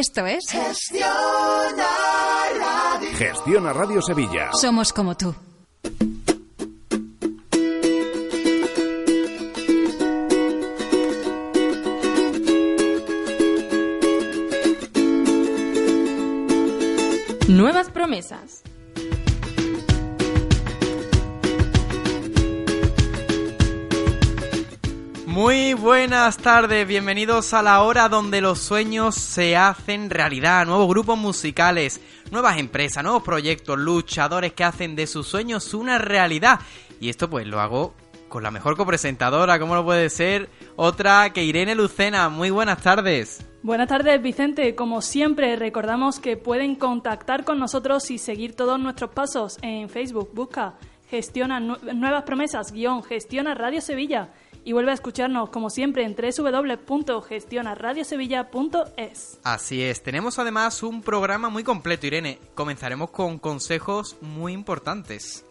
Esto es Gestiona Radio. Gestiona Radio Sevilla. Somos como tú. Nuevas promesas. Muy buenas tardes, bienvenidos a la hora donde los sueños se hacen realidad, nuevos grupos musicales, nuevas empresas, nuevos proyectos, luchadores que hacen de sus sueños una realidad. Y esto pues lo hago con la mejor copresentadora, ¿cómo lo puede ser? Otra que Irene Lucena, muy buenas tardes. Buenas tardes, Vicente. Como siempre, recordamos que pueden contactar con nosotros y seguir todos nuestros pasos en Facebook. Busca Gestiona Nuevas Promesas, guion Gestiona Radio Sevilla y vuelve a escucharnos como siempre en www.gestionaradiosevilla.es. Así es, tenemos además un programa muy completo, Irene. Comenzaremos con consejos muy importantes.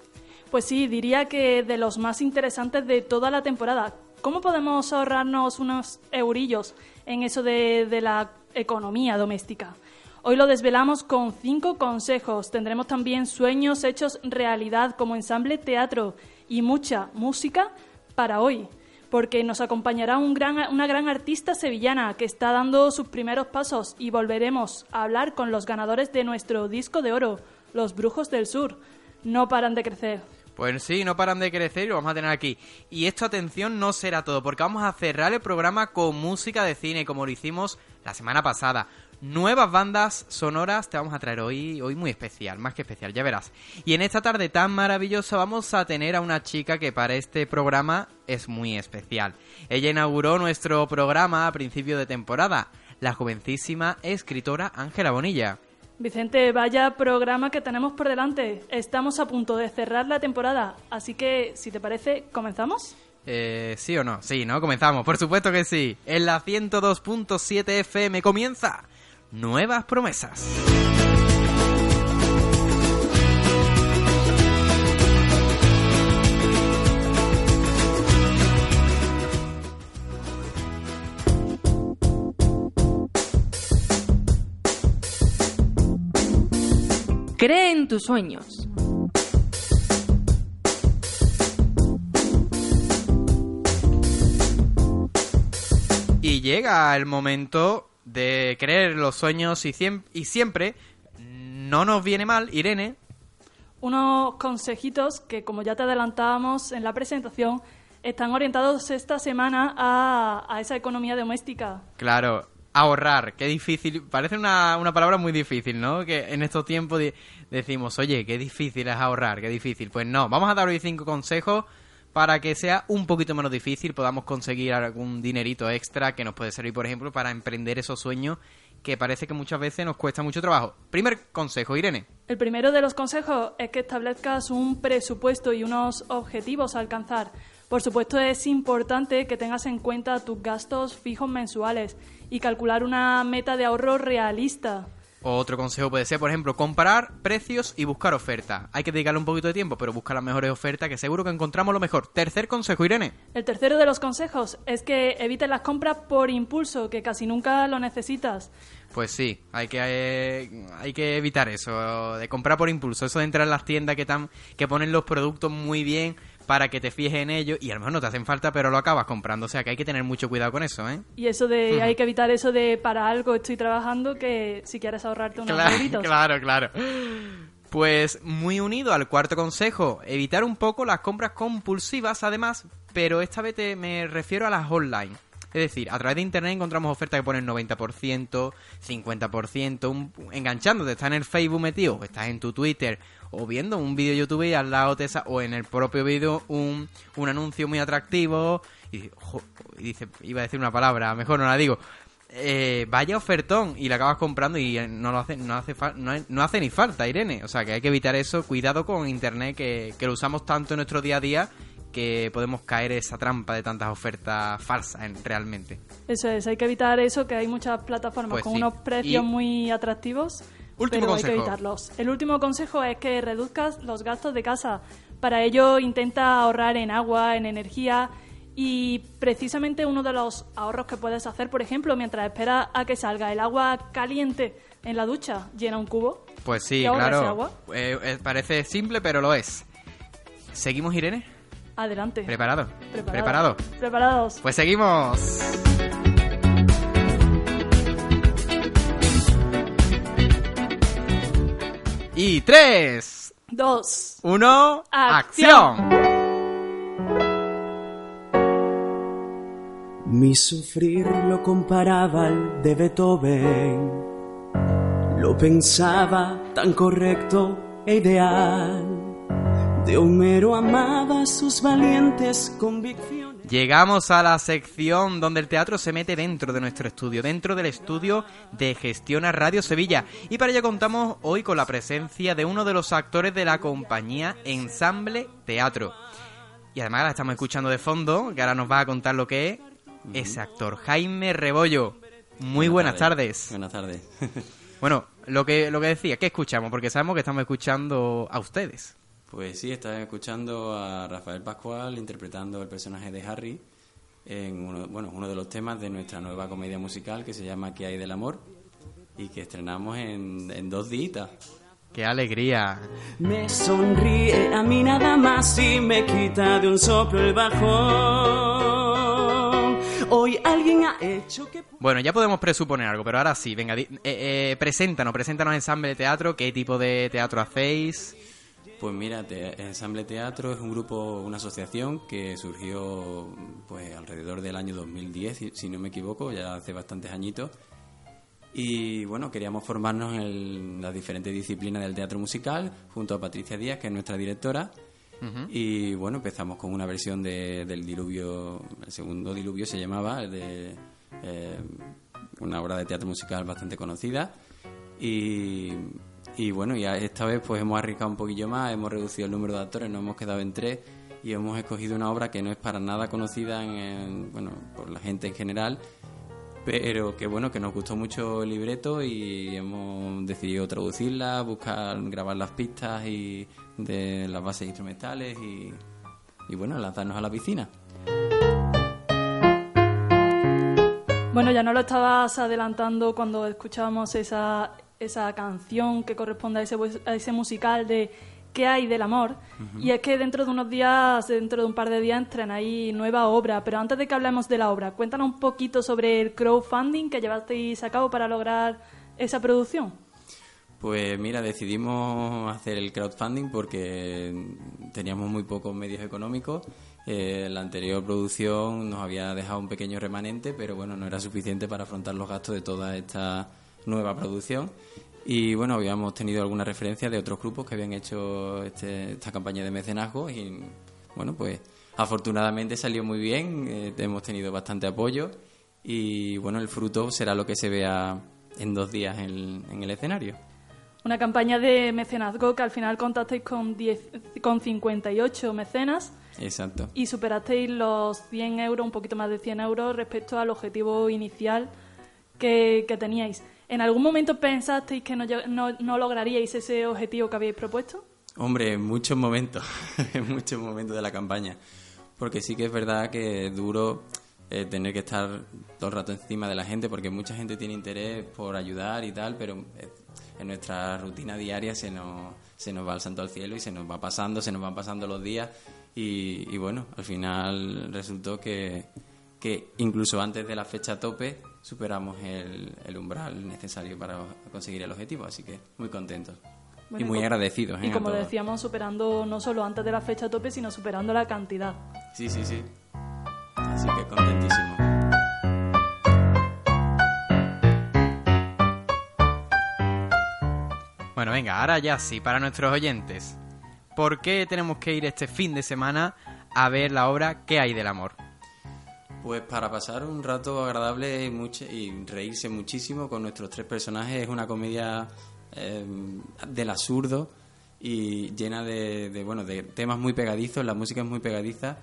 Pues sí, diría que de los más interesantes de toda la temporada. ¿Cómo podemos ahorrarnos unos eurillos en eso de, de la economía doméstica? Hoy lo desvelamos con cinco consejos. Tendremos también sueños hechos realidad como ensamble teatro y mucha música para hoy porque nos acompañará un gran, una gran artista sevillana que está dando sus primeros pasos y volveremos a hablar con los ganadores de nuestro disco de oro, los Brujos del Sur. No paran de crecer. Pues sí, no paran de crecer y lo vamos a tener aquí. Y esto, atención, no será todo, porque vamos a cerrar el programa con música de cine, como lo hicimos la semana pasada nuevas bandas sonoras te vamos a traer hoy, hoy muy especial, más que especial, ya verás. Y en esta tarde tan maravillosa vamos a tener a una chica que para este programa es muy especial. Ella inauguró nuestro programa a principio de temporada, la jovencísima escritora Ángela Bonilla. Vicente, vaya programa que tenemos por delante. Estamos a punto de cerrar la temporada, así que, si te parece, ¿comenzamos? Eh, ¿Sí o no? Sí, ¿no? Comenzamos, por supuesto que sí. En la 102.7 FM comienza nuevas promesas. Cree en tus sueños. Y llega el momento de creer los sueños y, y siempre no nos viene mal, Irene. Unos consejitos que, como ya te adelantábamos en la presentación, están orientados esta semana a, esa economía doméstica. Claro, ahorrar, qué difícil, parece una, una palabra muy difícil, ¿no? Que en estos tiempos decimos, oye, qué difícil es ahorrar, qué difícil. Pues no, vamos a dar hoy cinco consejos para que sea un poquito menos difícil, podamos conseguir algún dinerito extra que nos puede servir, por ejemplo, para emprender esos sueños que parece que muchas veces nos cuesta mucho trabajo. Primer consejo, Irene. El primero de los consejos es que establezcas un presupuesto y unos objetivos a alcanzar. Por supuesto, es importante que tengas en cuenta tus gastos fijos mensuales y calcular una meta de ahorro realista. Otro consejo puede ser, por ejemplo, comparar precios y buscar ofertas. Hay que dedicarle un poquito de tiempo, pero buscar las mejores ofertas, que seguro que encontramos lo mejor. Tercer consejo, Irene. El tercero de los consejos es que evites las compras por impulso, que casi nunca lo necesitas. Pues sí, hay que, eh, hay que evitar eso, de comprar por impulso, eso de entrar en las tiendas que, tan, que ponen los productos muy bien, para que te fijes en ello y a lo mejor no te hacen falta, pero lo acabas comprando. O sea que hay que tener mucho cuidado con eso, ¿eh? Y eso de, hay que evitar eso de para algo estoy trabajando que si quieres ahorrarte unos claro, Claro, claro. Pues muy unido al cuarto consejo, evitar un poco las compras compulsivas además, pero esta vez me refiero a las online. Es decir, a través de internet encontramos ofertas que ponen 90%, 50%, un, enganchándote. Estás en el Facebook metido, estás en tu Twitter o viendo un vídeo YouTube y al lado te o en el propio vídeo un, un anuncio muy atractivo y, dice, iba a decir una palabra, mejor no la digo. Eh, vaya ofertón y la acabas comprando y no lo hace no hace no, hace ni falta Irene o sea que hay que evitar eso cuidado con internet que, que lo usamos tanto en nuestro día a día que podemos caer esa trampa de tantas ofertas falsas en, realmente. Eso es, hay que evitar eso, que hay muchas plataformas pues con unos precios muy atractivos Último pero hay que evitarlos. El último consejo es que reduzcas los gastos de casa. Para ello intenta ahorrar en agua, en energía Y precisamente uno de los ahorros que puedes hacer, por ejemplo, mientras esperas a que salga el agua caliente en la ducha, llena un cubo. Pues sí, ¿Te ahorras ese claro. agua? Eh, eh, parece simple, pero lo es. ¿Seguimos, Irene? Adelante. ¿Preparado? Preparado. ¿Preparado? Preparados. Pues seguimos. Y tres, Dos. uno, Acción. acción. Mi sufrir lo comparaba al de Beethoven, lo pensaba tan correcto e ideal. De Homero amaba sus valientes convicciones. Llegamos a la sección donde el teatro se mete dentro de nuestro estudio, dentro del estudio de Gestiona Radio Sevilla. Y para ello contamos hoy con la presencia de uno de los actores de la compañía Ensamble Teatro. Y además la estamos escuchando de fondo, que ahora nos va a contar lo que es ese actor, Jaime Rebollo. Muy buenas, tardes. Buenas tardes. Bueno, lo que, lo que decía, ¿qué escuchamos? Porque sabemos que estamos escuchando a ustedes. Pues sí, estás escuchando a Rafael Pascual interpretando el personaje de Harry en uno, bueno, uno de los temas de nuestra nueva comedia musical que se llama ¿Qué hay del amor? y que estrenamos en, en dos días. ¡Qué alegría! Me sonríe a mí nada más y me quita de un soplo el bajón. Hoy alguien ha hecho que... Bueno, ya podemos presuponer algo, pero ahora sí, venga, di- eh, eh, preséntanos, preséntanos Ensamble Teatro, qué tipo de teatro hacéis. Pues mira, te- Ensamble Teatro es un grupo, una asociación que surgió pues alrededor del año 2010, si- si no me equivoco, ya hace bastantes añitos. Y bueno, queríamos formarnos en las diferentes disciplinas del teatro musical junto a Patricia Díaz, que es nuestra directora. Y bueno, empezamos con una versión de- del diluvio, el segundo diluvio se llamaba, de eh, una obra de teatro musical bastante conocida. Y, y bueno, ya esta vez pues hemos arriesgado un poquillo más, hemos reducido el número de actores, nos hemos quedado en tres y hemos escogido una obra que no es para nada conocida en, en- bueno, por la gente en general, pero que bueno, que nos gustó mucho el libreto y hemos decidido traducirla, buscar, grabar las pistas y de las bases instrumentales y, y bueno, lanzarnos a la piscina. Bueno, ya no lo estabas adelantando cuando escuchábamos esa, esa canción que corresponde a ese, a ese musical de ¿Qué hay del amor? Y es que dentro de unos días, dentro de un par de días, estrenáis nueva obra. Pero antes de que hablemos de la obra, cuéntanos un poquito sobre el crowdfunding que llevasteis a cabo para lograr esa producción. Pues mira, decidimos hacer el crowdfunding porque teníamos muy pocos medios económicos. Eh, la anterior producción nos había dejado un pequeño remanente, pero bueno, no era suficiente para afrontar los gastos de toda esta nueva producción. Y bueno, habíamos tenido alguna referencia de otros grupos que habían hecho este- esta campaña de mecenazgo y bueno, pues afortunadamente salió muy bien, eh, hemos tenido bastante apoyo y bueno, el fruto será lo que se vea en dos días en- en el escenario. Una campaña de mecenazgo que al final contasteis con, 10, con 58 mecenas Exacto. y superasteis los 100 euros, un poquito más de 100 euros respecto al objetivo inicial que, que teníais. ¿En algún momento pensasteis que no, no, no lograríais ese objetivo que habéis propuesto? Hombre, en muchos momentos, en muchos momentos de la campaña. Porque sí que es verdad que es duro eh, tener que estar todo el rato encima de la gente, porque mucha gente tiene interés por ayudar y tal, pero eh, en nuestra rutina diaria se nos, se nos va el santo al cielo y se nos va pasando, se nos van pasando los días. Y, y bueno, al final resultó que, que incluso antes de la fecha tope superamos el, el umbral necesario para conseguir el objetivo, así que muy contentos. Bueno, y muy agradecidos. ¿eh? Y a como decíamos, superando no solo antes de la fecha tope, sino superando la cantidad. Sí, sí, sí. Así que contentísimo. Bueno, venga, ahora ya sí, para nuestros oyentes. ¿Por qué tenemos que ir este fin de semana a ver la obra ¿Qué hay del amor? Pues para pasar un rato agradable y, mucho- y reírse muchísimo con nuestros tres personajes. Es una comedia eh, del absurdo y llena de, de, bueno, de temas muy pegadizos. La música es muy pegadiza,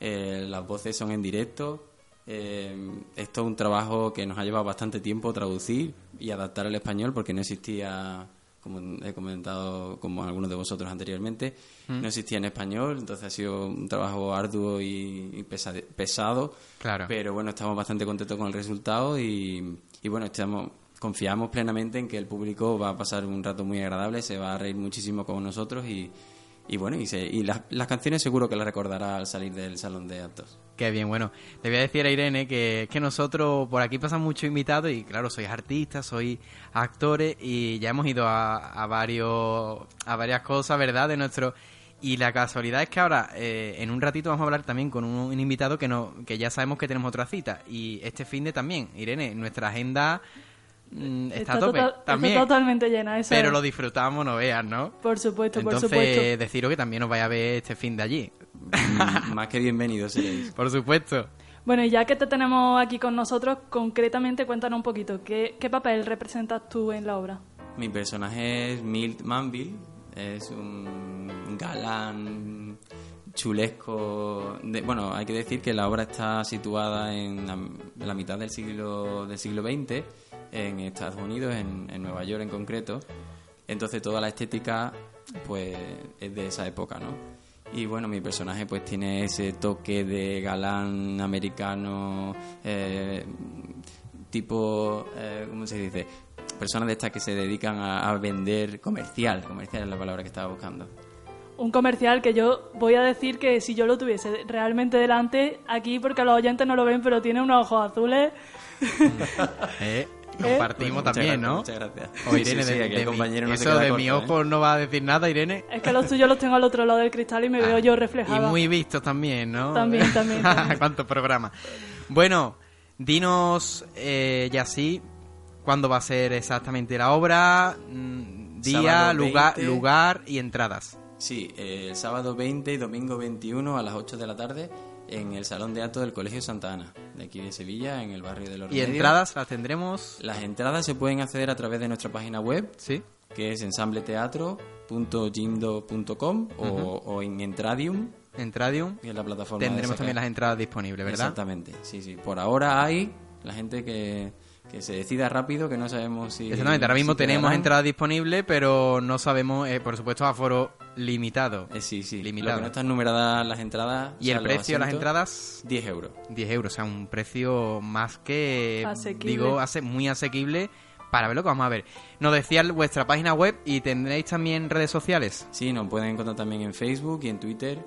eh, las voces son en directo. Eh, esto es un trabajo que nos ha llevado bastante tiempo traducir y adaptar al español porque no existía como he comentado como algunos de vosotros anteriormente. No existía en español, entonces ha sido un trabajo arduo y, y pesa- pesado. Claro. Pero bueno, estamos bastante contentos con el resultado y, y bueno, estamos confiamos plenamente en que el público va a pasar un rato muy agradable, se va a reír muchísimo con nosotros y, y bueno, y, se- y las, canciones seguro que las recordará al salir del salón de actos. Qué bien, bueno. Le voy a decir a Irene que, que nosotros por aquí pasan muchos invitados y claro, sois artistas, sois actores y ya hemos ido a, a varios a varias cosas, ¿verdad? De nuestro y la casualidad es que ahora eh, en un ratito vamos a hablar también con un, un invitado que no que ya sabemos que tenemos otra cita y este fin de también, Irene, nuestra agenda mm, está, a tope está también. totalmente llena. Eso pero es. lo disfrutamos, no veas, ¿no? Por supuesto, por Entonces, supuesto. deciros que también os vaya a ver este fin de allí. Mm, Más que bienvenidos seréis. Por supuesto. Bueno, y ya que te tenemos aquí con nosotros, concretamente cuéntanos un poquito, ¿qué, qué papel representas tú en la obra? Mi personaje es Milt Manville, es un galán chulesco. de- bueno, hay que decir que la obra está situada en la, en la mitad del siglo del siglo XX en Estados Unidos, en, en Nueva York en concreto. Entonces toda la estética, pues, es de esa época, ¿no? Y bueno, mi personaje pues tiene ese toque de galán americano, eh, tipo, eh, ¿cómo se dice? Personas de estas que se dedican a, a vender comercial, comercial es la palabra que estaba buscando. Un comercial que yo voy a decir que si yo lo tuviese realmente delante, aquí, porque los oyentes no lo ven, pero tiene unos ojos azules. Eh, compartimos también, gracias, ¿no? Muchas gracias. O Irene, Sí, sí, de, de el compañero mi, no eso de corto, mi ¿eh? ojo no va a decir nada, Irene. Es que los tuyos los tengo al otro lado del cristal y me veo yo reflejada. Ah, Y muy vistos también, ¿no? También, también, también. ¿Cuántos programas? Bueno, dinos, eh, ya sí, cuándo va a ser exactamente la obra, mm, día, lugar, 20. lugar y entradas. Sí, eh, el sábado 20 y domingo 21 a las 8 de la tarde en el Salón de Actos del Colegio Santa Ana, de aquí de Sevilla, en el barrio de los Y Remedios. entradas las tendremos, Las entradas se pueden acceder a través de nuestra página web, ¿sí? que es ensambleteatro.jimdo.com o, o en Entradium, Entradium. que es la plataforma Tendremos también las entradas disponibles, ¿verdad? Exactamente, sí, sí. Por ahora hay la gente que, que se decida rápido, que no sabemos si... Exactamente, ahora mismo si tenemos entradas disponibles, pero no sabemos, eh, por supuesto, aforo limitado. Eh, sí, sí. Limitado. Lo que no están numeradas las entradas... ¿Y o sea, el precio de las entradas? 10 euros. 10 euros, o sea, un precio más que, Asequible. digo, hace muy asequible para ver lo que vamos a ver. Nos decía vuestra página web y tendréis también redes sociales. Sí, nos pueden encontrar también en Facebook y en Twitter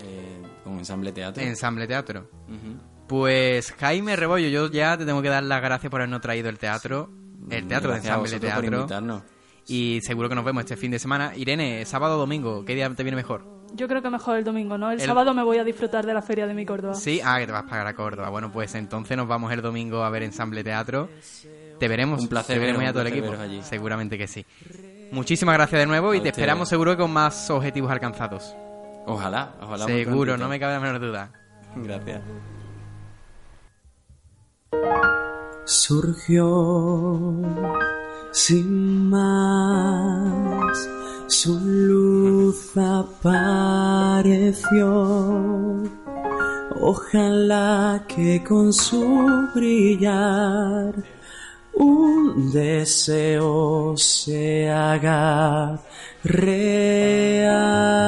eh, con Ensamble Teatro. Ensamble Teatro. Pues Jaime Rebollo, yo ya te tengo que dar las gracias por habernos traído el teatro, el teatro de Gracias a Ensamble por Teatro. invitarnos. Y seguro que nos vemos este fin de semana. Irene, sábado o domingo, ¿qué día te viene mejor? Yo creo que mejor el domingo, ¿no? El, El- sábado me voy a disfrutar de la feria de mi Córdoba. Sí, ah, que te vas a pagar a Córdoba. Bueno, pues entonces nos vamos el domingo a ver Ensamble Teatro. Te veremos. Un placer Te veremos ya todo el equipo. allí. Seguramente que sí. Muchísimas gracias de nuevo y te esperamos seguro que con más objetivos alcanzados. Ojalá, ojalá. seguro, no me cabe la menor duda. Gracias. Surgió sin más, su luz apareció. Ojalá que con su brillar un deseo se haga real.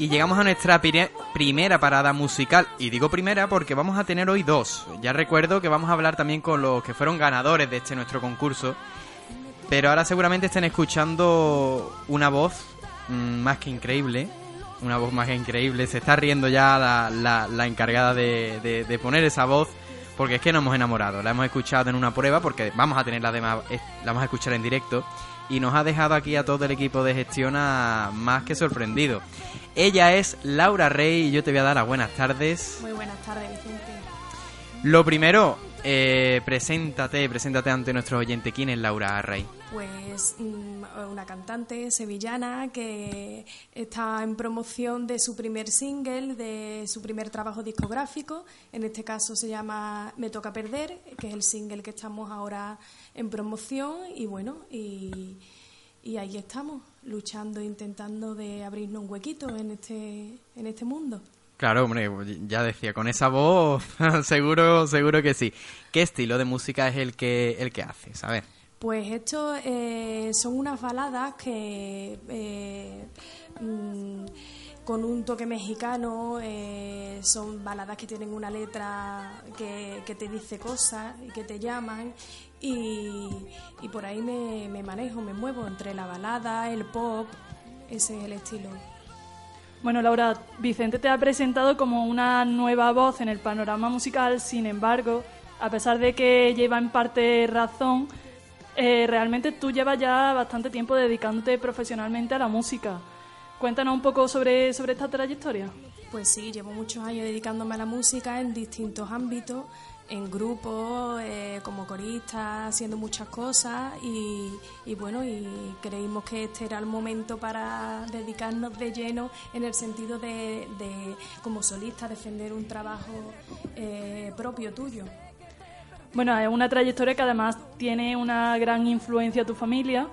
Y llegamos a nuestra primera parada musical. Y digo primera porque vamos a tener hoy dos. Ya recuerdo que vamos a hablar también con los que fueron ganadores de este nuestro concurso. Pero ahora seguramente estén escuchando una voz mm, más que increíble. Una voz más que increíble. Se está riendo ya la, la- encargada de, de- poner esa voz. porque es que nos hemos enamorado. La hemos escuchado en una prueba porque vamos a tener la demás, la vamos a escuchar en directo y nos ha dejado aquí a todo el equipo de gestión a- más que sorprendido. Ella es Laura Rey y yo te voy a dar las buenas tardes. Muy buenas tardes, Vicente. Lo primero, eh, preséntate, preséntate ante nuestros oyentes. ¿Quién es Laura Rey? Pues mm, una cantante sevillana que está en promoción de su primer single, de su primer trabajo discográfico. En este caso se llama Me toca perder, que es el single que estamos ahora en promoción. Y bueno, y, y ahí estamos, luchando, intentando de abrirnos un huequito en este, en este mundo. Claro, hombre, ya decía, con esa voz, seguro, seguro que sí. ¿Qué estilo de música es el que, el que haces? A ver. Pues esto eh, son unas baladas que eh, mm, con un toque mexicano eh, son baladas que tienen una letra que, que te dice cosas y que te llaman y, y por ahí me, me manejo, me muevo entre la balada, el pop, ese es el estilo. Bueno, Laura, Vicente te ha presentado como una nueva voz en el panorama musical, sin embargo, a pesar de que lleva en parte razón, eh, realmente tú llevas ya bastante tiempo dedicándote profesionalmente a la música. Cuéntanos un poco sobre, sobre esta trayectoria. Pues sí, llevo muchos años dedicándome a la música en distintos ámbitos, en grupos, eh, como corista, haciendo muchas cosas y, y bueno, y creímos que este era el momento para dedicarnos de lleno en el sentido de, de como solista, defender un trabajo eh, propio tuyo. Bueno, es una trayectoria que además tiene una gran influencia a tu familia.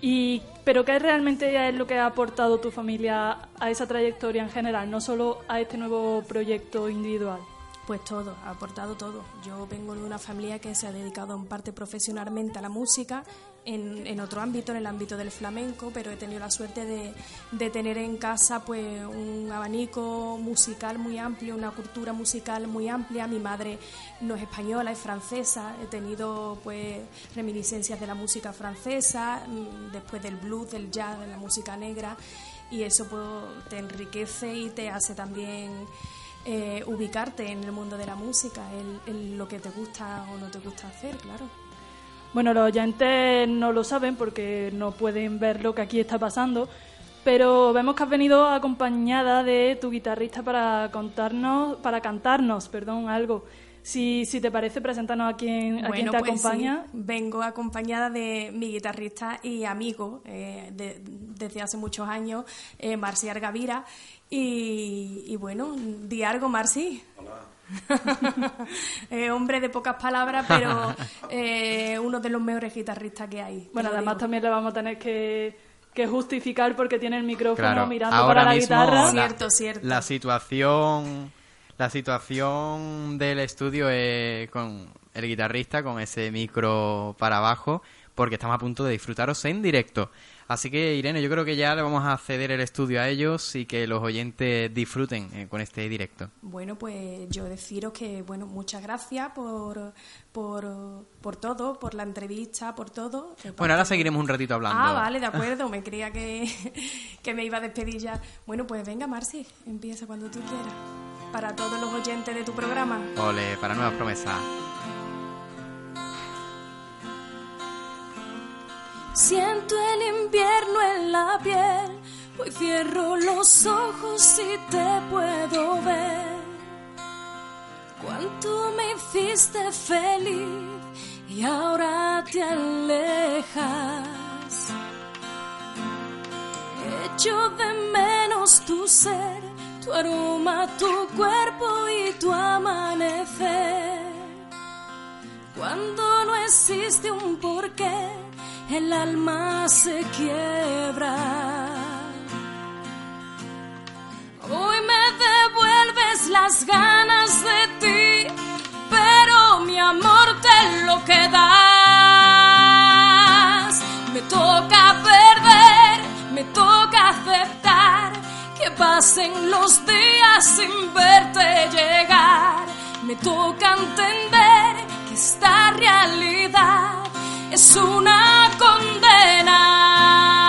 Y, pero ¿qué realmente es lo que ha aportado tu familia a esa trayectoria en general, no solo a este nuevo proyecto individual? Pues todo, ha aportado todo. Yo vengo de una familia que se ha dedicado en parte profesionalmente a la música, en, en otro ámbito, en el ámbito del flamenco, pero he tenido la suerte de, de tener en casa pues un abanico musical muy amplio, una cultura musical muy amplia. Mi madre no es española, es francesa. He tenido pues reminiscencias de la música francesa, mm, después del blues, del jazz, de la música negra, y eso pues, te enriquece y te hace también eh, ubicarte en el mundo de la música, en, en lo que te gusta o no te gusta hacer, claro. Bueno, los oyentes no lo saben porque no pueden ver lo que aquí está pasando, pero vemos que has venido acompañada de tu guitarrista para contarnos, para cantarnos, perdón, algo. Si, si te parece, preséntanos a quién, a quién te pues acompaña. sí, vengo acompañada de mi guitarrista y amigo eh, de- desde hace muchos años, eh, Marcial Gavira. Y, y bueno, di algo, Marci. Eh, hombre de pocas palabras, pero eh, uno de los mejores guitarristas que hay. Bueno, además digo. también le vamos a tener que, que justificar porque tiene el micrófono Claro, mirando ahora para la mismo guitarra. la, Cierto, cierto. la situación la situación del estudio es con el guitarrista con ese micro para abajo porque estamos a punto de disfrutaros en directo. Así que Irene, yo creo que ya le vamos a ceder el estudio a ellos y que los oyentes disfruten eh, con este directo. Bueno, pues yo deciros que, bueno, muchas gracias por, por, por todo, por la entrevista, por todo. Bueno, ahora seguiremos un ratito hablando. Ah, vale, de acuerdo, me creía que, que me iba a despedir ya. Bueno, pues venga, Marci, empieza cuando tú quieras. Para todos los oyentes de tu programa. Ole, para nuevas promesas. Siento el invierno en la piel, hoy cierro los ojos y te puedo ver. Cuánto me hiciste feliz y ahora te alejas. Echo de menos tu ser, tu aroma, tu cuerpo y tu amanecer. Cuando no existe un porqué, el alma se quiebra. Hoy me devuelves las ganas de ti, pero mi amor te lo que das. Me toca perder, me toca aceptar que pasen los días sin verte llegar. Me toca entender que esta realidad es una condena.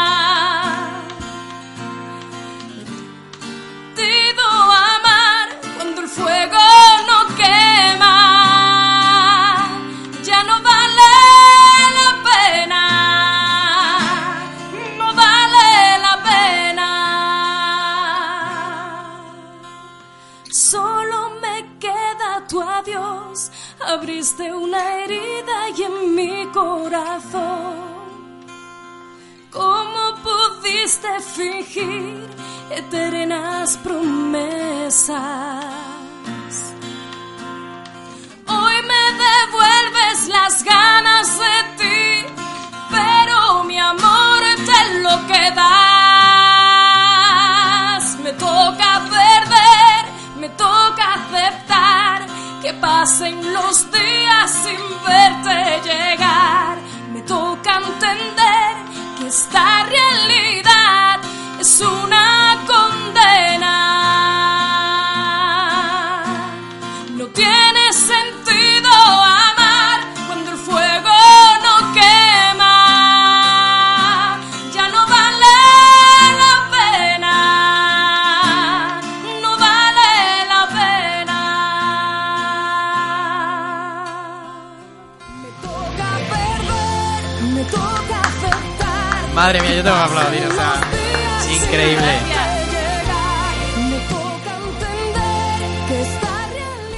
Abriste una herida y en mi corazón. ¿Cómo pudiste fingir eternas promesas? Hoy me devuelves las ganas de ti, pero mi amor te lo que pasen los días sin verte llegar. Me toca entender que esta realidad Increíble.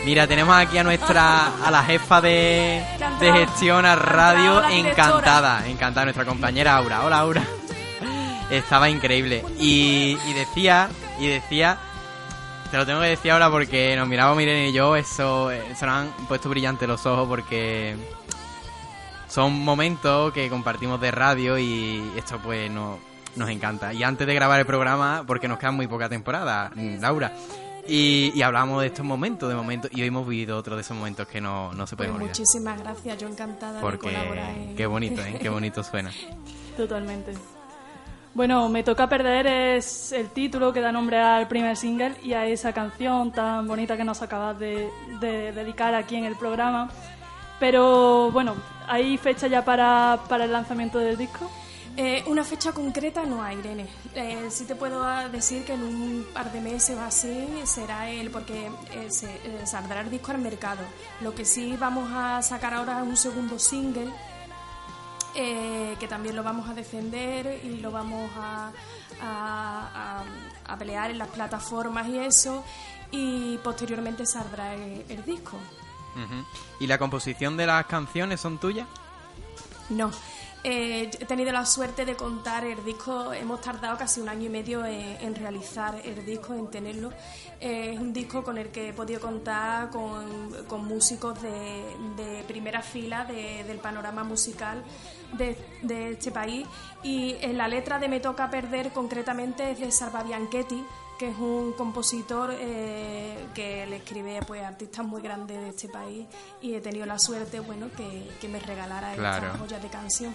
Mira, tenemos aquí a nuestra, a la jefa de, de gestión a radio, encantada, encantada, nuestra compañera Aura. Hola Aura. Estaba increíble. Y, decía, y decía, te lo tengo que decir ahora porque nos miramos Miren y yo, eso, eh, se nos han puesto brillantes los ojos porque son momentos que compartimos de radio y esto pues no, nos encanta. Y antes de grabar el programa, porque nos queda muy poca temporada, Laura, y, y hablamos de estos momentos, de momentos, y hoy hemos vivido otro de esos momentos que no, no se Pues pueden olvidar. muchísimas gracias, yo encantada de colaborar. Porque en- qué bonito, ¿eh? Qué bonito suena. Totalmente. Bueno, Me Toca Perder es el título que da nombre al primer single y a esa canción tan bonita que nos acabas de, de dedicar aquí en el programa. Pero bueno, ¿hay fecha ya para, para el lanzamiento del disco? Eh, una fecha concreta no hay, Irene. Eh, sí te puedo decir que en un par de meses o así será el, porque eh, se, eh, saldrá el disco al mercado. Lo que sí vamos a sacar ahora es un segundo single, eh, que también lo vamos a defender y lo vamos a, a- pelear en las plataformas y eso. Y posteriormente saldrá el disco. ¿Y la composición de las canciones son tuyas? No. Eh, he tenido la suerte de contar el disco, hemos tardado casi un año y medio en, realizar el disco, en tenerlo. Eh, es un disco con el que he podido contar con, músicos de, primera fila de- del panorama musical de, este país. Y en la letra de Me Toca Perder concretamente es de Salva que es un compositor eh, que le escribe pues, a artistas muy grandes de este país y he tenido la suerte bueno que, que me regalara Claro. esta joya de canción.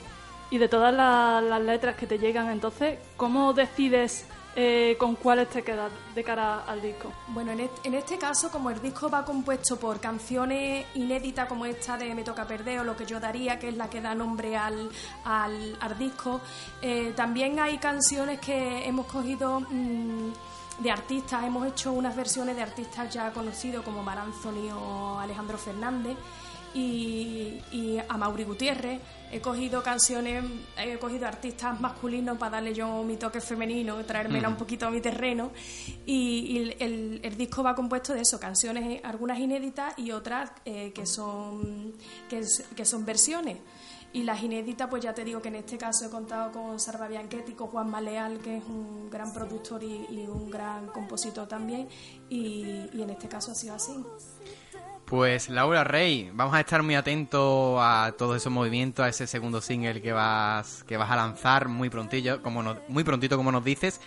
Y de todas la- las letras que te llegan, entonces, ¿cómo decides eh, con cuáles te quedas de cara al disco? Bueno, en este, en este caso, como el disco va compuesto por canciones inéditas como esta de Me Toca Perder o Lo que yo daría, que es la que da nombre al, al, al disco, eh, también hay canciones que hemos cogido mm, de artistas, hemos hecho unas versiones de artistas ya conocidos como Mar Anthony o Alejandro Fernández y, y a Mauri Gutiérrez. He cogido canciones, he cogido artistas masculinos para darle yo mi toque femenino, traérmela un poquito a mi terreno. Y, y el, el disco va compuesto de eso, canciones, algunas inéditas y otras eh, que, son, que son versiones. Y las inéditas, pues ya te digo que en este caso he contado con Sarva Bianchetti, Juan Maleal, que es un gran productor y, un gran compositor también. Y, y en este caso ha sido así. Pues Laura Rey, vamos a estar muy atentos a todos esos movimientos, a ese segundo single que vas que vas a lanzar muy prontillo, como nos- muy prontito como nos dices.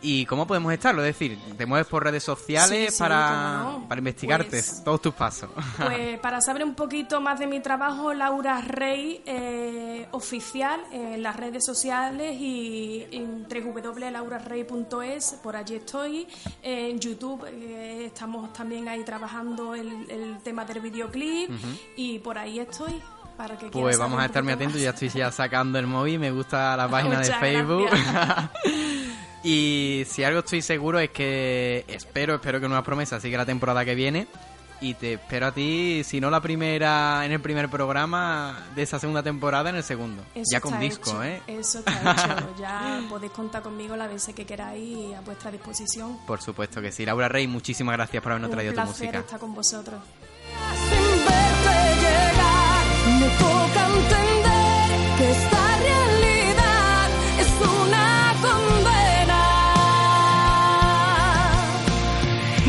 ¿Y cómo podemos estarlo? Es decir, ¿te mueves por redes sociales Sí, sí, para, no. para investigarte Pues- todos tus pasos? Pues para saber un poquito más de mi trabajo, Laura Rey eh, oficial en las redes sociales y en www.laurarrey.es, por allí estoy. En YouTube eh, estamos también ahí trabajando el, el tema del videoclip y por ahí estoy. Para que Pues vamos a estar muy atentos, ya estoy ya sacando el móvil, me gusta la página de Facebook. Y si algo estoy seguro es que espero, espero que Nueva Promesa siga la temporada que viene. Y te espero a ti, si no la primera, en el primer programa de esa segunda temporada, en el segundo. Eso ya con disco, ¿eh? Eso está hecho. Ya podéis contar conmigo las veces que queráis a vuestra disposición. Por supuesto que sí. Laura Rey, muchísimas gracias por habernos traído tu música. estar con vosotros. Sin verte llegar, no puedo entender que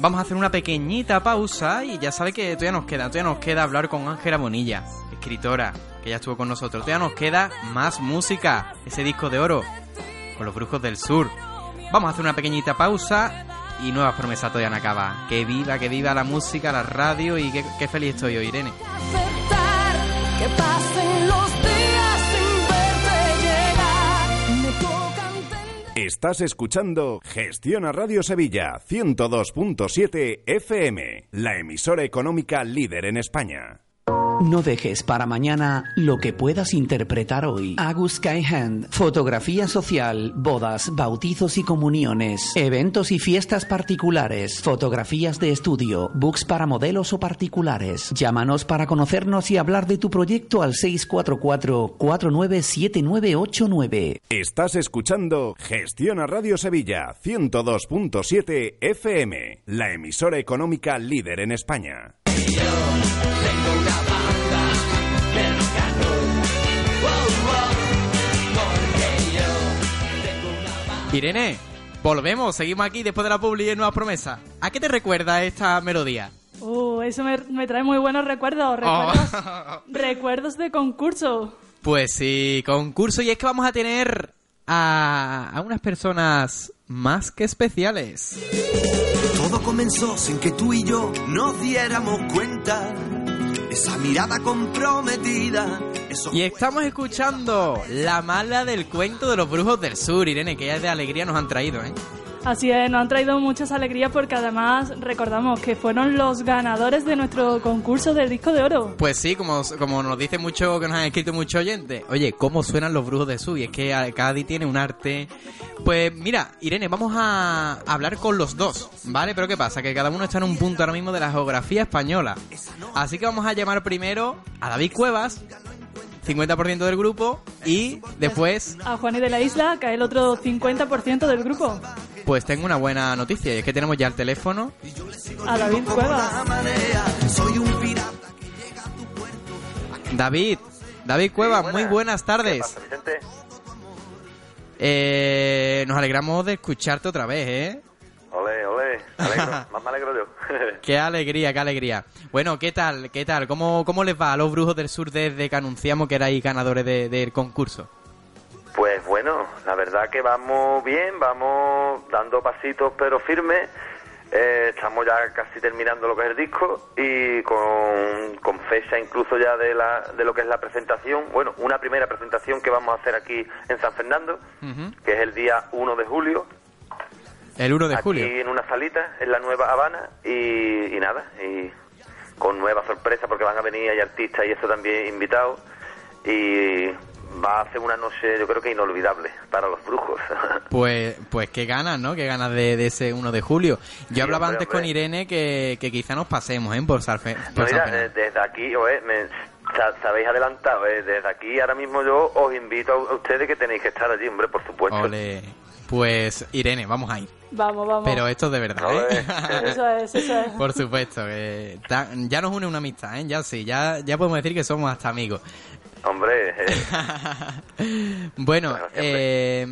Vamos a hacer una pequeñita pausa y ya sabe que todavía nos queda, todavía nos queda hablar con Ángela Bonilla, escritora, que ya estuvo con nosotros. Todavía nos queda más música, ese disco de oro, con los brujos del sur. Vamos a hacer una pequeñita pausa y nuevas promesas todavía no acaba. Que viva, que viva la música, la radio y qué, feliz estoy hoy, Irene. Estás escuchando Gestiona Radio Sevilla 102.7 FM, la emisora económica líder en España. No dejes para mañana lo que puedas interpretar hoy. Agus Hand, fotografía social, bodas, bautizos y comuniones, eventos y fiestas particulares, fotografías de estudio, books para modelos o particulares. Llámanos para conocernos y hablar de tu proyecto al 644-497989. Estás escuchando Gestiona Radio Sevilla 102.7 FM, la emisora económica líder en España. Irene, volvemos, seguimos aquí después de la publi en Nuevas Promesas. ¿A qué te recuerda esta melodía? Uh, eso me, me trae muy buenos recuerdos. Oh. Recuerdos, recuerdos de concurso. Pues sí, concurso y es que vamos a tener a, a unas personas más que especiales. Todo comenzó sin que tú y yo nos diéramos cuenta. Esa mirada comprometida. Y estamos escuchando la mala del cuento de los brujos del sur, Irene, que ya de alegría nos han traído, ¿eh? Así es, nos han traído muchas alegrías porque además recordamos que fueron los ganadores de nuestro concurso del disco de oro. Pues sí, como, como nos dice mucho, que nos han escrito muchos oyentes. Oye, ¿cómo suenan los brujos del sur? Y es que Cádiz tiene un arte... Pues mira, Irene, vamos a hablar con los dos, ¿vale? Pero ¿qué pasa? Que cada uno está en un punto ahora mismo de la geografía española. Así que vamos a llamar primero a David Cuevas, 50% del grupo, y después A Juan y de la Isla, es el otro 50% del grupo. Pues tengo una buena noticia y es que tenemos ya el teléfono. A David Cuevas. Soy un pirata. David, David Cueva, muy buenas tardes. Eh, nos alegramos de escucharte otra vez, ¿eh? Alegro. Más me alegro yo. Qué alegría, qué alegría. Bueno, ¿qué tal? ¿Qué tal? ¿Cómo, cómo les va a los brujos del sur desde que anunciamos que erais ganadores de- del concurso? Pues bueno, la verdad que vamos bien, vamos dando pasitos pero firmes. Eh, estamos ya casi terminando lo que es el disco y con, con fecha incluso ya de, la, de lo que es la presentación. Bueno, una primera presentación que vamos a hacer aquí en San Fernando, que es el día 1 de julio. El 1 de aquí julio. en una salita en la Nueva Habana y, y nada, y con nuevas sorpresas porque van a venir hay artistas y eso también invitados y va a ser una noche yo creo que inolvidable para los brujos. Pues, pues qué ganas, ¿no? Qué ganas de, de ese 1 de julio. Yo Sí, hablaba hombre, antes con. Irene que, que quizá nos pasemos, ¿eh? Por, San Fe- No, por San mira, Fernando. eh, desde aquí, oe, me, sa- sabéis adelantado, eh, desde aquí ahora mismo yo os invito a, a ustedes que tenéis que estar allí, hombre, por supuesto. Ole. Pues Irene, vamos a ir. Vamos, vamos. Pero esto es de verdad, ¿eh? Eso es, eso es. Por supuesto, que ya nos une una amistad, ¿eh? Ya sí, ya, ya podemos decir que somos hasta amigos. Hombre, eh, Bueno, Bueno, eh,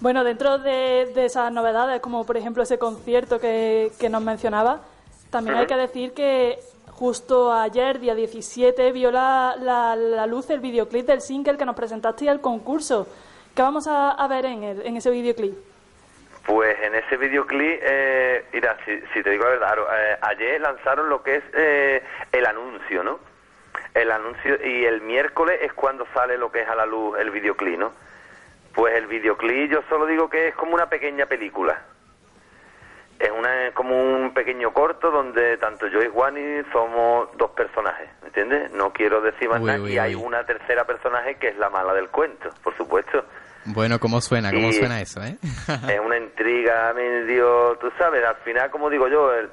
Bueno, dentro de, de esas novedades, como por ejemplo ese concierto que, que nos mencionaba, también hay que decir que justo ayer, día 17, vio la, la, la luz el videoclip del single que nos presentaste al concurso. ¿Qué vamos a, ver en, el- en ese videoclip? Pues en ese videoclip, eh, mira, si, si te digo la verdad, eh, ayer lanzaron lo que es eh, el anuncio, ¿no? El anuncio, y el miércoles es cuando sale lo que es a la luz el videoclip, ¿no? Pues el videoclip yo solo digo que es como una pequeña película. Es una, como un pequeño corto donde tanto yo y Juani somos dos personajes, ¿me entiendes? No quiero decir más Uy, nada. uy, y hay uy. una tercera personaje que es la mala del cuento, por supuesto. bueno, ¿cómo suena? ¿Cómo Y- suena eso, eh? es una intriga medio, tú sabes, al final, como digo yo, el-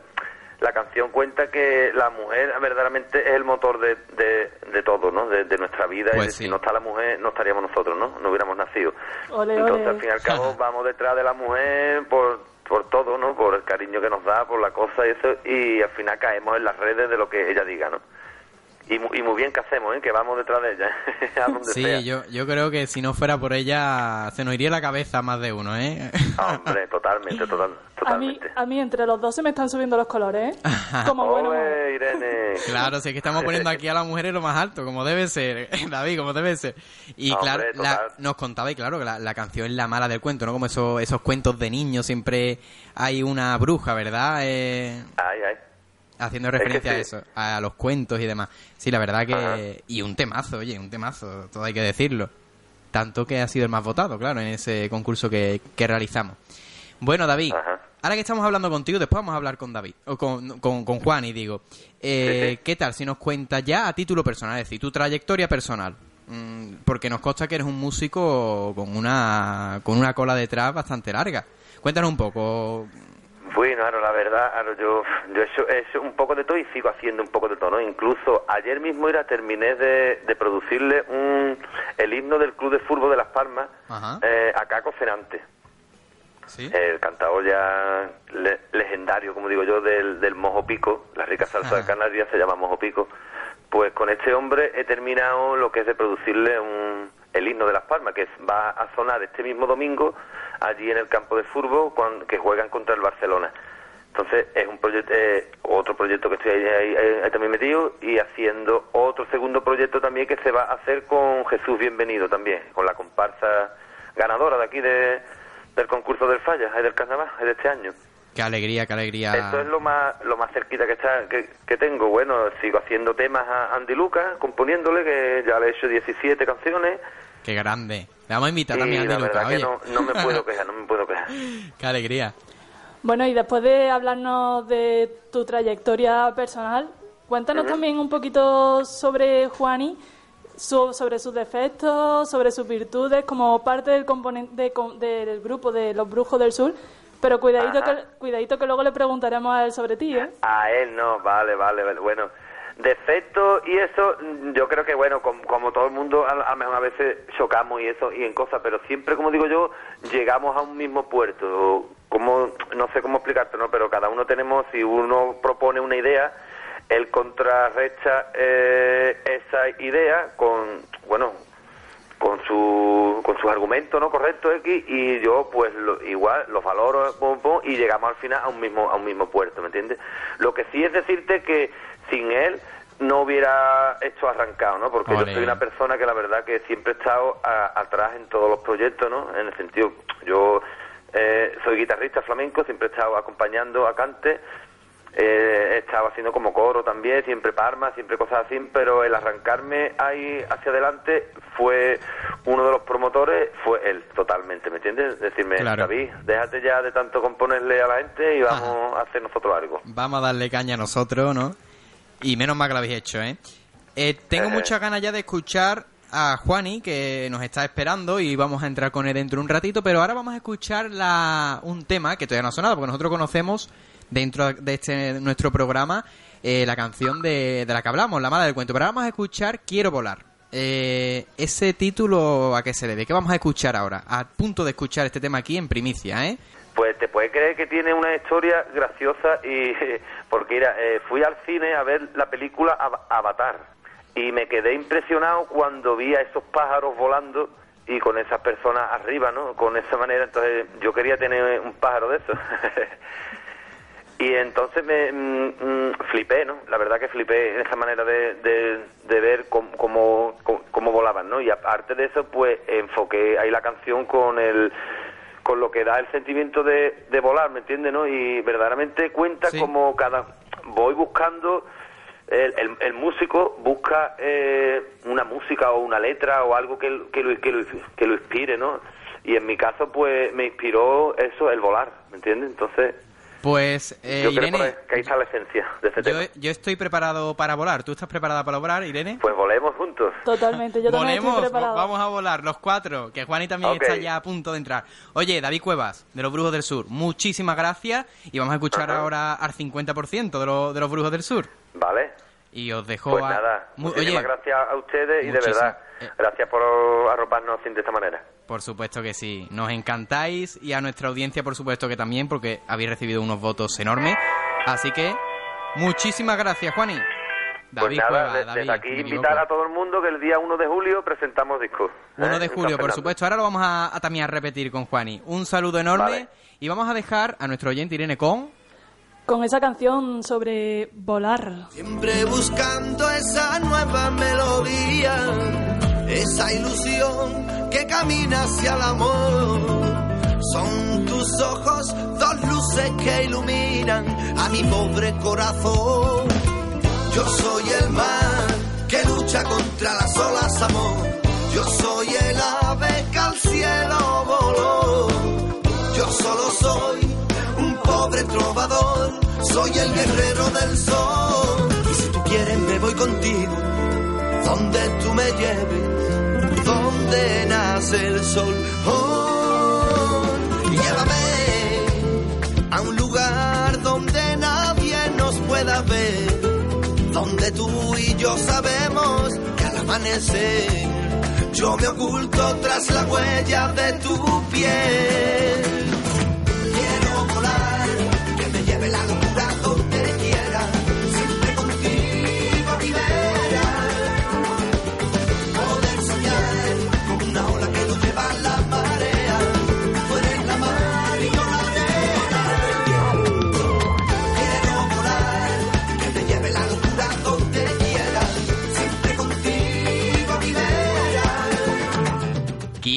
la canción cuenta que la mujer verdaderamente es el motor de, de, de todo, ¿no? De, de nuestra vida. Pues y sí. Si no está la mujer, no estaríamos nosotros, ¿no? No hubiéramos nacido. Ole, Entonces, ole. al fin y al cabo, vamos detrás de la mujer por, por todo, ¿no? Por el cariño que nos da, por la cosa y eso, y al final caemos en las redes de lo que ella diga, ¿no? Y, mu- y muy bien que hacemos, ¿eh? que vamos detrás de ella, a donde Sí, sea. yo, yo creo que si no fuera por ella se nos iría la cabeza más de uno, ¿eh? Hombre, totalmente, total, A mí, a mí entre los dos se me están subiendo los colores, ¿eh? Como bueno. Irene. Claro, si es que estamos poniendo aquí a las mujeres lo más alto, como debe ser, David, como debe ser. Y Hombre, claro, la- nos contaba, y claro, que la, la canción es la mala del cuento, ¿no? Como esos, esos cuentos de niños, siempre hay una bruja, ¿verdad? Eh, Ay, ay. Haciendo Es que referencia a eso, a los cuentos y demás. Sí, la verdad que... Ajá. Y un temazo, oye, un temazo, todo hay que decirlo. Tanto que ha sido el más votado, claro, en ese concurso que, que realizamos. Bueno, David, ahora que estamos hablando contigo, después vamos a hablar con David, o con, con, con Juan, y digo, eh, ¿qué tal si nos cuentas ya a título personal, es decir, tu trayectoria personal? Mm, porque nos consta que eres un músico con una, con una cola detrás bastante larga. Cuéntanos un poco. Bueno, claro, la verdad, claro, yo, yo he hecho un poco de todo y sigo haciendo un poco de todo, ¿no? Incluso ayer mismo era, terminé de, de producirle un, el himno del Club de Fútbol de Las Palmas eh, a Caco. ¿Sí? El cantador ya le- legendario, como digo yo, del, del Mojo Pico, la rica salsa de Canarias se llama Mojo Pico. Pues con este hombre he terminado lo que es de producirle un, el himno de Las Palmas, que va a sonar este mismo domingo allí en el campo de fútbol que juegan contra el Barcelona. Entonces es un proyecto, eh, otro proyecto que estoy ahí, ahí- ahí- ahí también metido y haciendo otro segundo proyecto también que se va a hacer con Jesús Bienvenido también, con la comparsa ganadora de aquí de, del concurso del Falla, del carnaval, de este año. Qué alegría, qué alegría. Esto es lo más lo más cerquita que está que, que tengo. Bueno, sigo haciendo temas a Andy Lucas, componiéndole, que ya le he hecho 17 canciones. Qué grande. Le vamos a invitar también a la que no, no me puedo quejar, no me puedo quejar. Qué alegría. Bueno, y después de hablarnos de tu trayectoria personal, cuéntanos también un poquito sobre Juani, su- sobre sus defectos, sobre sus virtudes, como parte del componente de del grupo de los Brujos del Sur. Pero cuidadito Ajá. que, cuidadito que luego le preguntaremos a él sobre ti, ¿eh? A él no, vale, vale, vale. Bueno, defectos y eso, mm, yo creo que, bueno, com- como, todo el mundo, a, a a veces chocamos y eso, y en cosas, pero siempre, como digo yo, llegamos a un mismo puerto. Como, no sé cómo explicarte, ¿no? Pero cada uno tenemos, si uno propone una idea, él contrarresta eh, esa idea con, bueno, con su con sus argumentos no correctos X y yo pues lo- igual los valoro y llegamos al final a un mismo a un mismo puerto ¿me entiendes? Lo que sí es decirte que sin él no hubiera esto arrancado ¿no? porque yo soy una persona que la verdad que siempre he estado a- atrás en todos los proyectos ¿no? en el sentido yo eh, soy guitarrista flamenco siempre he estado acompañando a Cante eh, he estado haciendo como coro también, siempre Parma, siempre cosas así, pero el arrancarme ahí hacia adelante fue uno de los promotores, fue él totalmente, ¿me entiendes? Decirme, Claro. David, déjate ya de tanto componerle a la gente y vamos a hacer nosotros algo. Vamos a darle caña a nosotros, ¿no? Y menos mal que lo habéis hecho, ¿eh? Eh, tengo Eh. muchas ganas ya de escuchar a Juani, que nos está esperando, y vamos a entrar con él dentro de un ratito, pero ahora vamos a escuchar la, un tema que todavía no ha sonado, porque nosotros conocemos dentro de este nuestro programa eh, la canción de, de la que hablamos, La Mala del Cuento, pero ahora vamos a escuchar Quiero Volar. Eh, ese título, ¿a qué se debe? ¿Qué vamos a escuchar ahora? A punto de escuchar este tema aquí en primicia, ¿eh? Pues te puedes creer que tiene una historia graciosa y porque mira, eh, fui al cine a ver la película Av- Avatar y me quedé impresionado cuando vi a esos pájaros volando y con esas personas arriba, ¿no? Con esa manera, entonces yo quería tener un pájaro de esos. y entonces me mm, mm, flipé, ¿no? La verdad que flipé en esa manera de, de, de ver cómo, cómo- cómo volaban, ¿no? Y aparte de eso, pues enfoqué ahí la canción con el con lo que da el sentimiento de, de volar, ¿me entiendes? ¿no? Y verdaderamente cuenta como cada... Voy buscando, el, el, el músico busca eh, una música o una letra o algo que, que, lo, que, lo, que lo inspire, ¿no? Y en mi caso, pues me inspiró eso, el volar, ¿me entiendes? Entonces, Pues, eh, yo creo Irene, que ahí está la esencia de este tema. yo, yo estoy preparado para volar. ¿Tú estás preparada para volar, Irene? Pues volemos juntos. Totalmente, yo también Volemos, estoy preparado. vamos a volar los cuatro, que Juani también está ya a punto de entrar. Oye, David Cuevas, de los Brujos del Sur, muchísimas gracias y vamos a escuchar ahora al 50% de, los de los Brujos del Sur. ¿Vale? Y os dejo Pues a... nada, Mu- muchísimas Oye, gracias a ustedes y de verdad, gracias por arroparnos así de esta manera. Por supuesto que sí, nos encantáis y a nuestra audiencia por supuesto que también, porque habéis recibido unos votos enormes. Así que, muchísimas gracias, Juani. David pues nada, Cueva, de- David, desde aquí invitar a todo el mundo que el día 1 de julio presentamos discos. 1 ¿eh? de julio, por supuesto. Ahora lo vamos a, a también a repetir con Juani. Un saludo enorme Vale. y vamos a dejar a nuestro oyente Irene con... Con esa canción sobre volar. Siempre buscando esa nueva melodía, esa ilusión que camina hacia el amor. Son tus ojos dos luces que iluminan a mi pobre corazón. Yo soy el mar que lucha contra las olas, amor. Yo soy el ave que al cielo voló. Yo solo soy un pobre trovador, soy el guerrero del sol. Y si tú quieres me voy contigo, donde tú me lleves, nace el sol. Oh, llévame a un lugar donde nadie nos pueda ver, donde tú y yo sabemos que al amanecer yo me oculto tras la huella de tu piel.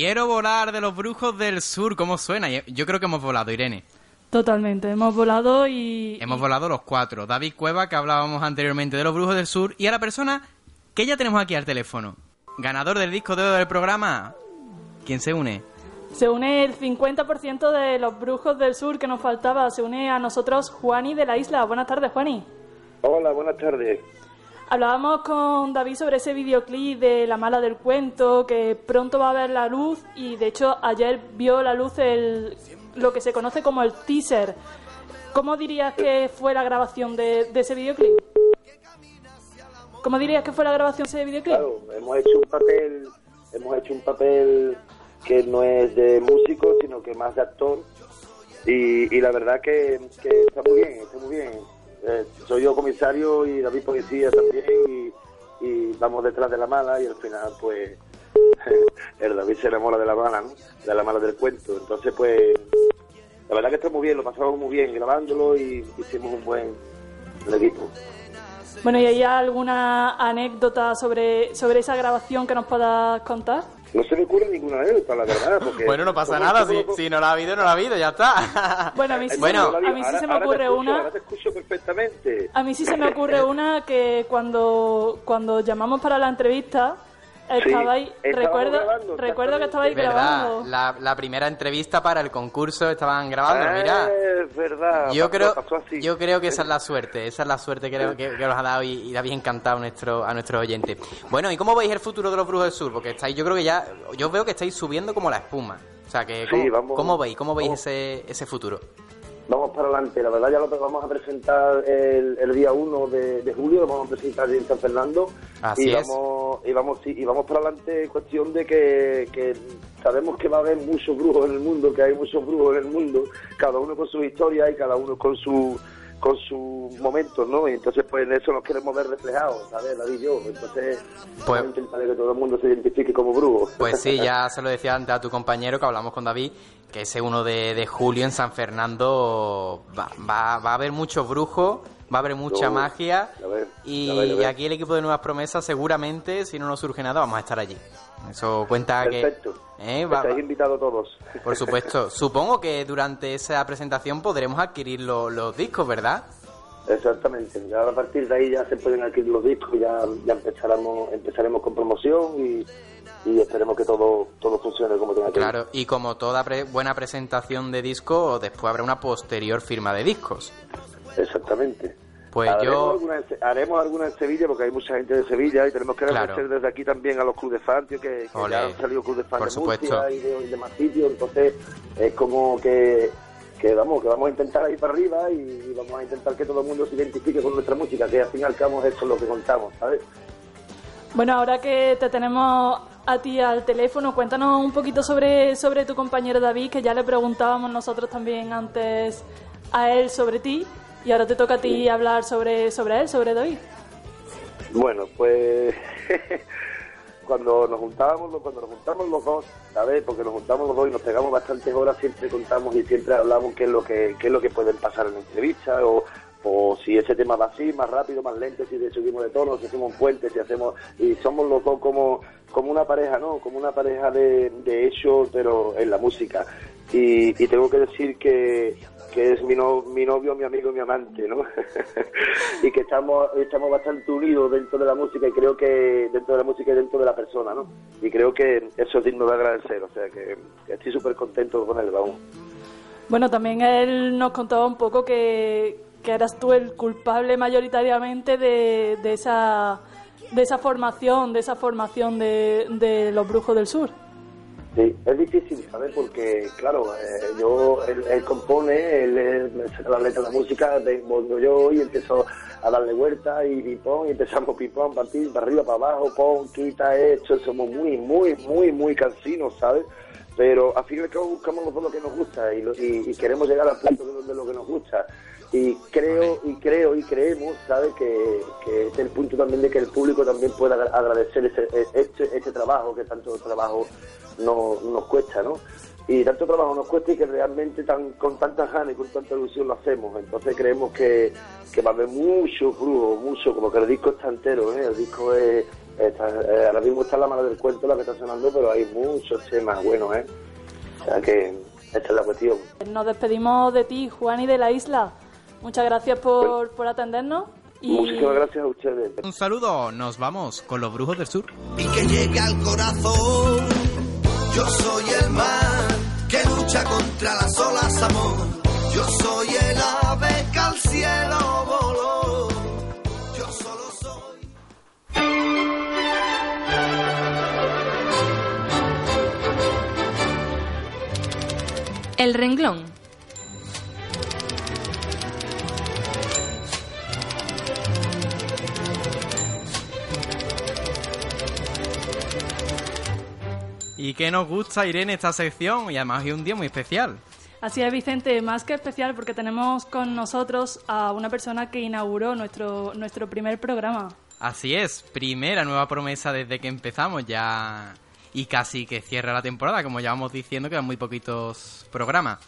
Quiero volar de los brujos del sur. ¿Cómo suena? Yo creo que hemos volado, Irene. Totalmente, hemos volado y... Hemos volado los cuatro. David Cueva, que hablábamos anteriormente de los brujos del sur, y a la persona que ya tenemos aquí al teléfono. Ganador del disco de oro del programa. ¿Quién se une? Se une el 50% de los brujos del sur que nos faltaba. Se une a nosotros Juani de la isla. Buenas tardes, Juani. Hola, buenas tardes. Hablábamos con David sobre ese videoclip de La Mala del Cuento que pronto va a ver la luz y de hecho ayer vio la luz el, lo que se conoce como el teaser. ¿Cómo dirías que fue la grabación de, ese videoclip? ¿Cómo dirías que fue la grabación de ese videoclip? Claro, hemos hecho un papel, hemos hecho un papel que no es de músico, sino que más de actor. Y, y la verdad que está muy bien, está muy bien. Eh, soy yo comisario y David policía también y, vamos detrás de la mala y al final pues el David se enamora de la mala, ¿no? De la mala del cuento. Entonces pues la verdad que está muy bien, lo pasamos muy bien grabándolo y hicimos un buen equipo. Bueno, ¿y hay alguna anécdota sobre, sobre esa grabación que nos puedas contar? No se me ocurre ninguna anécdota, la verdad. Porque Bueno, no pasa nada. Si, si no la ha habido, no la ha habido, ya está. Bueno, a mí sí, Bueno, se, me- a mí sí Ahora- se me ahora te ocurre escucho, una... Ahora te escucho perfectamente. A mí sí se me ocurre una que cuando, cuando llamamos para la entrevista estabais... estábamos recuerdo, grabando, recuerdo que estabais verdad, grabando. la, la primera entrevista para el concurso estaban grabando, mira. Eh, Es verdad. Yo pasó- creo, pasó así. yo creo que esa es la suerte, esa es la suerte que, que, que nos ha dado y, y habéis encantado a nuestro, a nuestros oyentes. Bueno, ¿y cómo veis el futuro de los Brujos del Sur? Porque estáis, yo creo que ya, yo veo que estáis subiendo como la espuma. O sea, que Sí, ¿cómo, vamos- cómo veis, cómo veis vamos. ese, ese futuro? Vamos para adelante. La verdad ya lo vamos a presentar el, el día 1 de, de julio, lo vamos a presentar en San Fernando. Así y es. Vamos, y, vamos, y vamos para adelante cuestión de que, que sabemos que va a haber muchos brujos en el mundo, que hay muchos brujos en el mundo, cada uno con su historia y cada uno con su con sus momentos, ¿no? Y entonces pues en eso nos queremos ver reflejados, ¿sabes? David y yo. Entonces Pues- vamos a intentar que todo el mundo se identifique como brujo. Pues sí, ya se lo decía antes a tu compañero que hablamos con David, que ese 1 de, de julio en San Fernando va, va, va a haber muchos brujos, va a haber mucha No, magia a ver, y, a ver, a ver. aquí el equipo de Nuevas Promesas seguramente, si no nos surge nada, vamos a estar allí. Eso cuenta Perfecto. que... ¿eh? Va- Estáis va- invitados todos. por supuesto. Supongo que durante esa presentación podremos adquirir lo- los discos, ¿verdad? Exactamente, ya a partir de ahí ya se pueden adquirir los discos, ya, ya empezaremos, empezaremos con promoción y, y esperemos que todo, todo funcione como tenga que. Claro, y como toda pre- buena presentación de disco, después habrá una posterior firma de discos. Exactamente. Pues haremos yo... Alguna en Se- haremos alguna en Sevilla porque hay mucha gente de Sevilla y tenemos que Claro. agradecer desde aquí también a los clubes de fan, tío, que, que Ole. ya han salido clubes de fan Por de supuesto. Murcia y de, y de más sitios, entonces es como que, que vamos que vamos a intentar ir para arriba y, y vamos a intentar que todo el mundo se identifique con nuestra música, que al fin y al cabo eso es lo que contamos, ¿sabes? Bueno, ahora que te tenemos a ti al teléfono, cuéntanos un poquito sobre, sobre tu compañero David, que ya le preguntábamos nosotros también antes a él sobre ti, y ahora te toca a ti hablar sobre, sobre él, sobre David. Bueno, pues cuando nos juntábamos, cuando nos juntamos los dos, ¿sabes? Porque nos juntamos los dos y nos pegamos bastantes horas, siempre contamos y siempre hablamos qué es lo que, qué es lo que pueden pasar en la entrevista o, o si ese tema va así, más rápido, más lento, si subimos de tono, si hacemos un si hacemos... Y somos los dos como, como una pareja, ¿no? Como una pareja de, de hecho, pero en la música. Y, tengo que decir que, que es mi, no- mi novio, mi amigo, mi amante, ¿no? y que estamos, estamos bastante unidos dentro de la música y creo que dentro de la música y dentro de la persona, ¿no? Y creo que eso es digno de agradecer, o sea que estoy súper contento con él, vamos. Bueno, también él nos contaba un poco que, que eras tú el culpable mayoritariamente de, de esa de esa formación, de esa formación de, de los brujos del sur. Sí, es difícil, ¿sabes? Porque, claro, eh, yo, él, él compone, él, saca la letra de la música, cuando yo y empiezo a darle vuelta y pipón, y empezamos pipón, para ti, para arriba, para abajo, pon, quita, esto, somos muy, muy, muy, muy cansinos, ¿sabes? Pero al fin y al buscamos lo que nos gusta y, lo- y, queremos llegar al punto de lo que nos gusta. Y creo, y creo, y creemos, ¿sabes? Que, que es el punto también de que el público también pueda agra- agradecer ese, este, este trabajo, que tanto trabajo no, nos cuesta, ¿no? Y tanto trabajo nos cuesta y que realmente tan, con tanta ganas y con tanta ilusión lo hacemos. Entonces creemos que, que va a haber mucho brujo, mucho, como que el disco está entero, ¿eh? El disco es, está- eh, ahora mismo está la mano del cuento la que está sonando, pero hay muchos temas buenos, ¿eh? O sea que esta es la cuestión. Nos despedimos de ti, Juan, y de la isla. Muchas gracias por, por atendernos. Y Muchísimas gracias a ustedes. Un saludo, nos vamos con los brujos del sur. y que llegue al corazón. Yo soy el mar que lucha contra las olas, amor. Yo soy el ave que al cielo voló. Yo solo soy. El renglón. Y que nos gusta, Irene, esta sección. Y además es un día muy especial. así es, Vicente, más que especial porque tenemos con nosotros a una persona que inauguró nuestro, nuestro primer programa. Así es, primera nueva promesa desde que empezamos ya. Y casi que cierra la temporada, como ya vamos diciendo, quedan muy poquitos programas.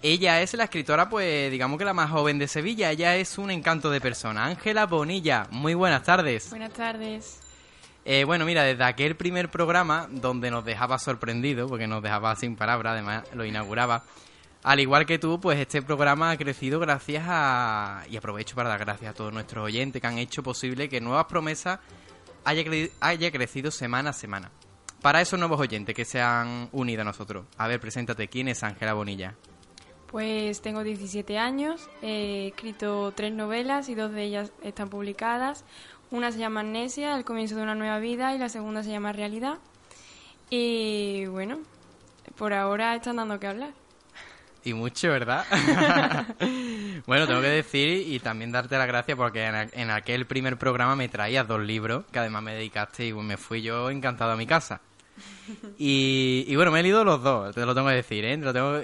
Ella es la escritora, pues digamos que la más joven de Sevilla. Ella es un encanto de persona. Ángela Bonilla, muy buenas tardes. Buenas tardes. Eh, bueno, mira, desde aquel primer programa donde nos dejaba sorprendido, porque nos dejaba sin palabras, además lo inauguraba. Al igual que tú, pues este programa ha crecido gracias a... Y aprovecho para dar gracias a todos nuestros oyentes que han hecho posible que Nuevas Promesas haya, haya crecido semana a semana. Para esos nuevos oyentes que se han unido a nosotros. A ver, preséntate, ¿quién es Ángela Bonilla? Pues tengo 17 años, he escrito tres novelas y dos de ellas están publicadas. Una se llama Amnesia, El comienzo de una nueva vida, y la segunda se llama Realidad. Y bueno, por ahora están dando que hablar. Y mucho, ¿verdad? bueno, tengo que decir y también darte las gracias porque en, aquel primer programa me traías dos libros que además me dedicaste y me fui yo encantado a mi casa. Y, y bueno, me he leído los dos, te lo tengo que decir, ¿eh? Te lo tengo,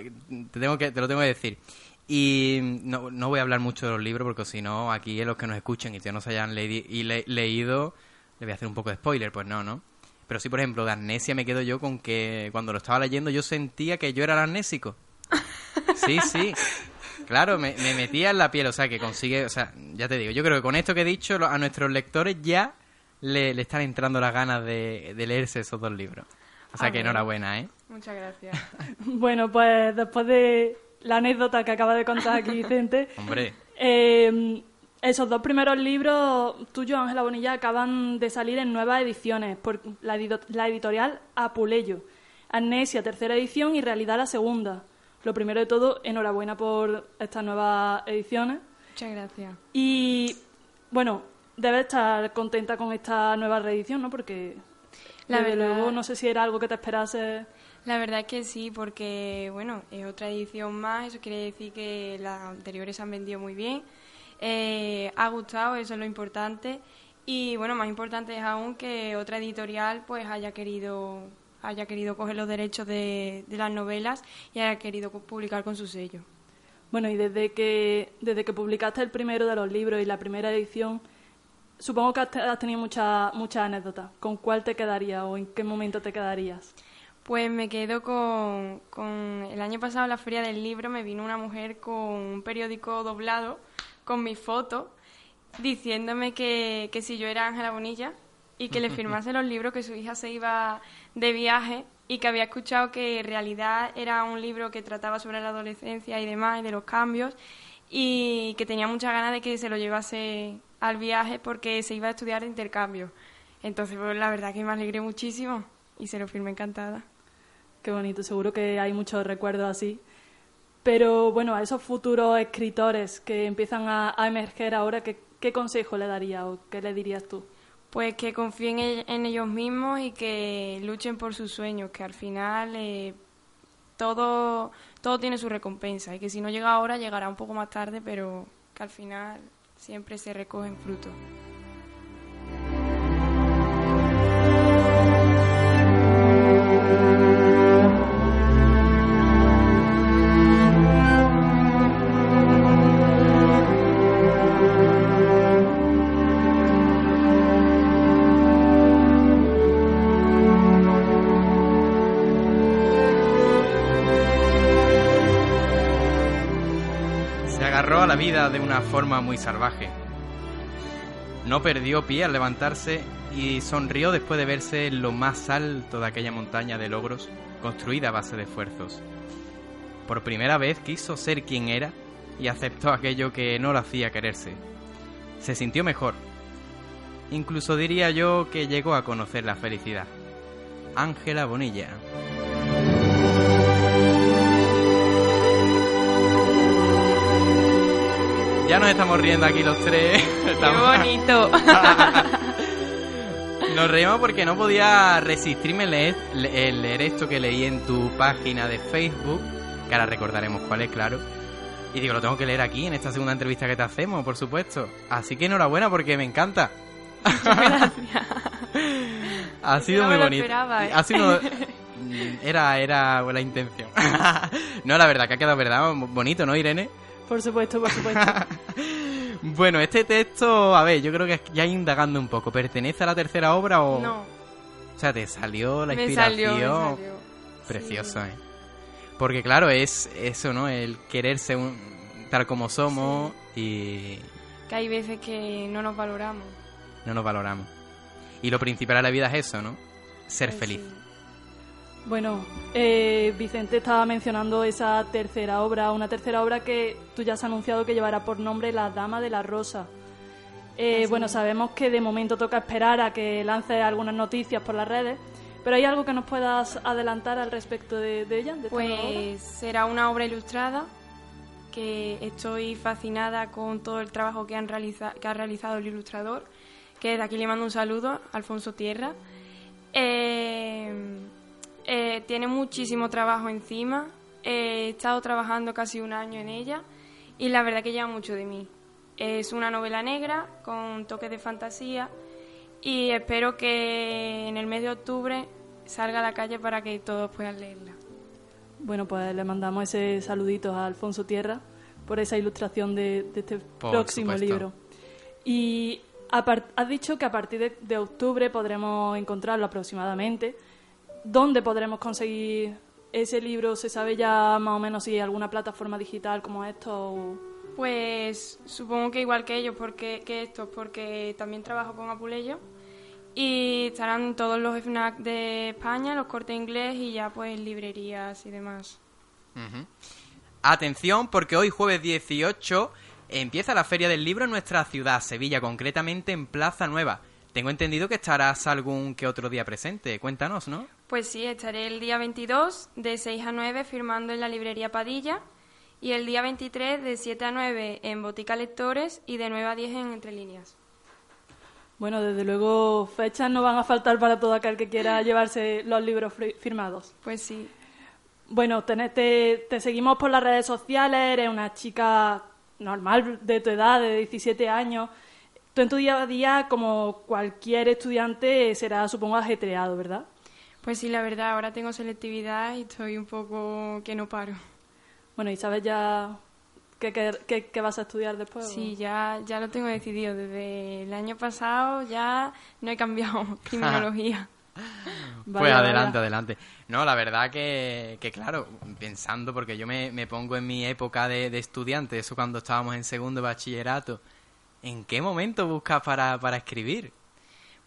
te tengo que, te lo tengo que decir. Y no, no voy a hablar mucho de los libros porque si no, aquí los que nos escuchen y que no se hayan leidi- y le- leído, le voy a hacer un poco de spoiler, pues no, ¿no? Pero sí, por ejemplo, de Amnesia me quedo yo con que cuando lo estaba leyendo yo sentía que yo era el amnésico. Sí, sí. Claro, me, me metía en la piel, o sea, que consigue, o sea, ya te digo, yo creo que con esto que he dicho, a nuestros lectores ya le, le están entrando las ganas de, de leerse esos dos libros. O sea, A que enhorabuena, ¿eh? Muchas gracias. Bueno, pues después de la anécdota que acaba de contar aquí Vicente, Hombre, eh, esos dos primeros libros tuyos, Ángela Bonilla, acaban de salir en nuevas ediciones por la, edito- la editorial Apuleyo. Amnesia, tercera edición, y Realidad, la segunda. Lo primero de todo, enhorabuena por estas nuevas ediciones. Muchas gracias. Y bueno, debes estar contenta con esta nueva reedición, ¿no? Porque La desde verdad- luego no sé si era algo que te esperase. La verdad es que sí, porque bueno, es otra edición más, eso quiere decir que las anteriores se han vendido muy bien. Eh, ha gustado, eso es lo importante. Y bueno, más importante es aún que otra editorial pues haya querido haya querido coger los derechos de, de las novelas y haya querido publicar con su sello. Bueno, y desde que, desde que publicaste el primero de los libros y la primera edición, supongo que has te- has tenido muchas muchas anécdotas. ¿Con cuál te quedarías o en qué momento te quedarías? Pues me quedo con, con el año pasado en la feria del libro me vino una mujer con un periódico doblado con mi foto diciéndome que, que si yo era Ángela Bonilla y que le firmase los libros que su hija se iba de viaje y que había escuchado que en realidad era un libro que trataba sobre la adolescencia y demás y de los cambios y que tenía muchas ganas de que se lo llevase al viaje porque se iba a estudiar de intercambio. Entonces, pues la verdad que me alegré muchísimo y se lo firmé encantada. Qué bonito, seguro que hay muchos recuerdos así. Pero bueno, a esos futuros escritores que empiezan a, a emerger ahora, ¿qué, ¿qué consejo le darías o qué le dirías tú? Pues que confíen en, en ellos mismos y que luchen por sus sueños, que al final eh, todo, todo tiene su recompensa y que si no llega ahora llegará un poco más tarde, pero que al final siempre se recogen frutos. Se agarró a la vida de una forma muy salvaje. No perdió pie al levantarse y sonrió después de verse en lo más alto de aquella montaña de logros construida a base de esfuerzos. Por primera vez quiso ser quien era y aceptó aquello que no lo hacía quererse. Se sintió mejor. Incluso diría yo que llegó a conocer la felicidad. Ángela Bonilla. Ya nos estamos riendo aquí los tres. Estamos- bonito! Nos reímos porque no podía resistirme leer, el leer esto que leí en tu página de Facebook, que ahora recordaremos cuál es, claro. Y digo, lo tengo que leer aquí, en esta segunda entrevista que te hacemos, por supuesto. Así que enhorabuena porque me encanta. ha Es que sido no muy me lo bonito. esperaba, ¿eh? Ha sido... Era, era la intención. no, la verdad que ha quedado verdad bonito, ¿no, Irene? Por supuesto, por supuesto. Bueno, este texto, a ver, yo creo que ya indagando un poco, ¿pertenece a la tercera obra o...? No. O sea, te salió la Me inspiración. salió, me salió. Precioso, ¿eh? Porque claro, es eso, ¿no? El quererse un- tal como somos y Que hay veces que no nos valoramos. no nos valoramos. Y lo principal de la vida es eso, ¿no? Ser Pues feliz. sí. Bueno, eh, Vicente estaba mencionando esa tercera obra, una tercera obra que tú ya has anunciado que llevará por nombre La Dama de la Rosa. Eh, bueno, sabemos que de momento toca esperar a que lance algunas noticias por las redes, pero ¿hay algo que nos puedas adelantar al respecto de, de ella? de obra? Pues será una obra ilustrada que estoy fascinada con todo el trabajo que, han realiza- que ha realizado el ilustrador, que desde aquí le mando un saludo, Alfonso Tierra. Eh, eh, tiene muchísimo trabajo encima, he estado trabajando casi un año en ella y la verdad que lleva mucho de mí. Es una novela negra con toques de fantasía y espero que en el mes de octubre salga a la calle para que todos puedan leerla. Bueno, pues le mandamos ese saludito a Alfonso Tierra por esa ilustración de, de este Por próximo supuesto. libro. Y has dicho que a partir de, de octubre podremos encontrarlo aproximadamente. ¿Dónde podremos conseguir ese libro? ¿Se sabe ya más o menos si hay alguna plataforma digital como esto? o- Pues supongo que igual que ellos, porque que estos, porque también trabajo con Apuleyo y estarán todos los FNAC de España, los cortes inglés y ya pues librerías y demás. Atención, porque hoy jueves 18 empieza la Feria del Libro en nuestra ciudad, Sevilla, concretamente en Plaza Nueva. Tengo entendido que estarás algún que otro día presente. Cuéntanos, ¿no? Pues sí, estaré el día 22 de 6 a 9 firmando en la librería Padilla y el día 23 de 7 a 9 en Botica Lectores y de 9 a 10 en Entre Líneas. Bueno, desde luego fechas no van a faltar para todo aquel que quiera llevarse los libros firmados. Pues sí. Bueno, te, te, te seguimos por las redes sociales, eres una chica normal de tu edad, de 17 años. Tú en tu día a día, como cualquier estudiante, será, supongo, ajetreado, ¿verdad? Pues sí, la verdad, ahora tengo selectividad y estoy un poco que no paro. Bueno, y sabes ya qué, qué- qué- qué vas a estudiar después? Sí, ya, ya lo tengo decidido. Desde el año pasado ya no he cambiado criminología. pues adelante, adelante. No, la verdad que, que claro, pensando, porque yo me, me pongo en mi época de, de estudiante, eso cuando estábamos en segundo de bachillerato, ¿en qué momento buscas para, para escribir?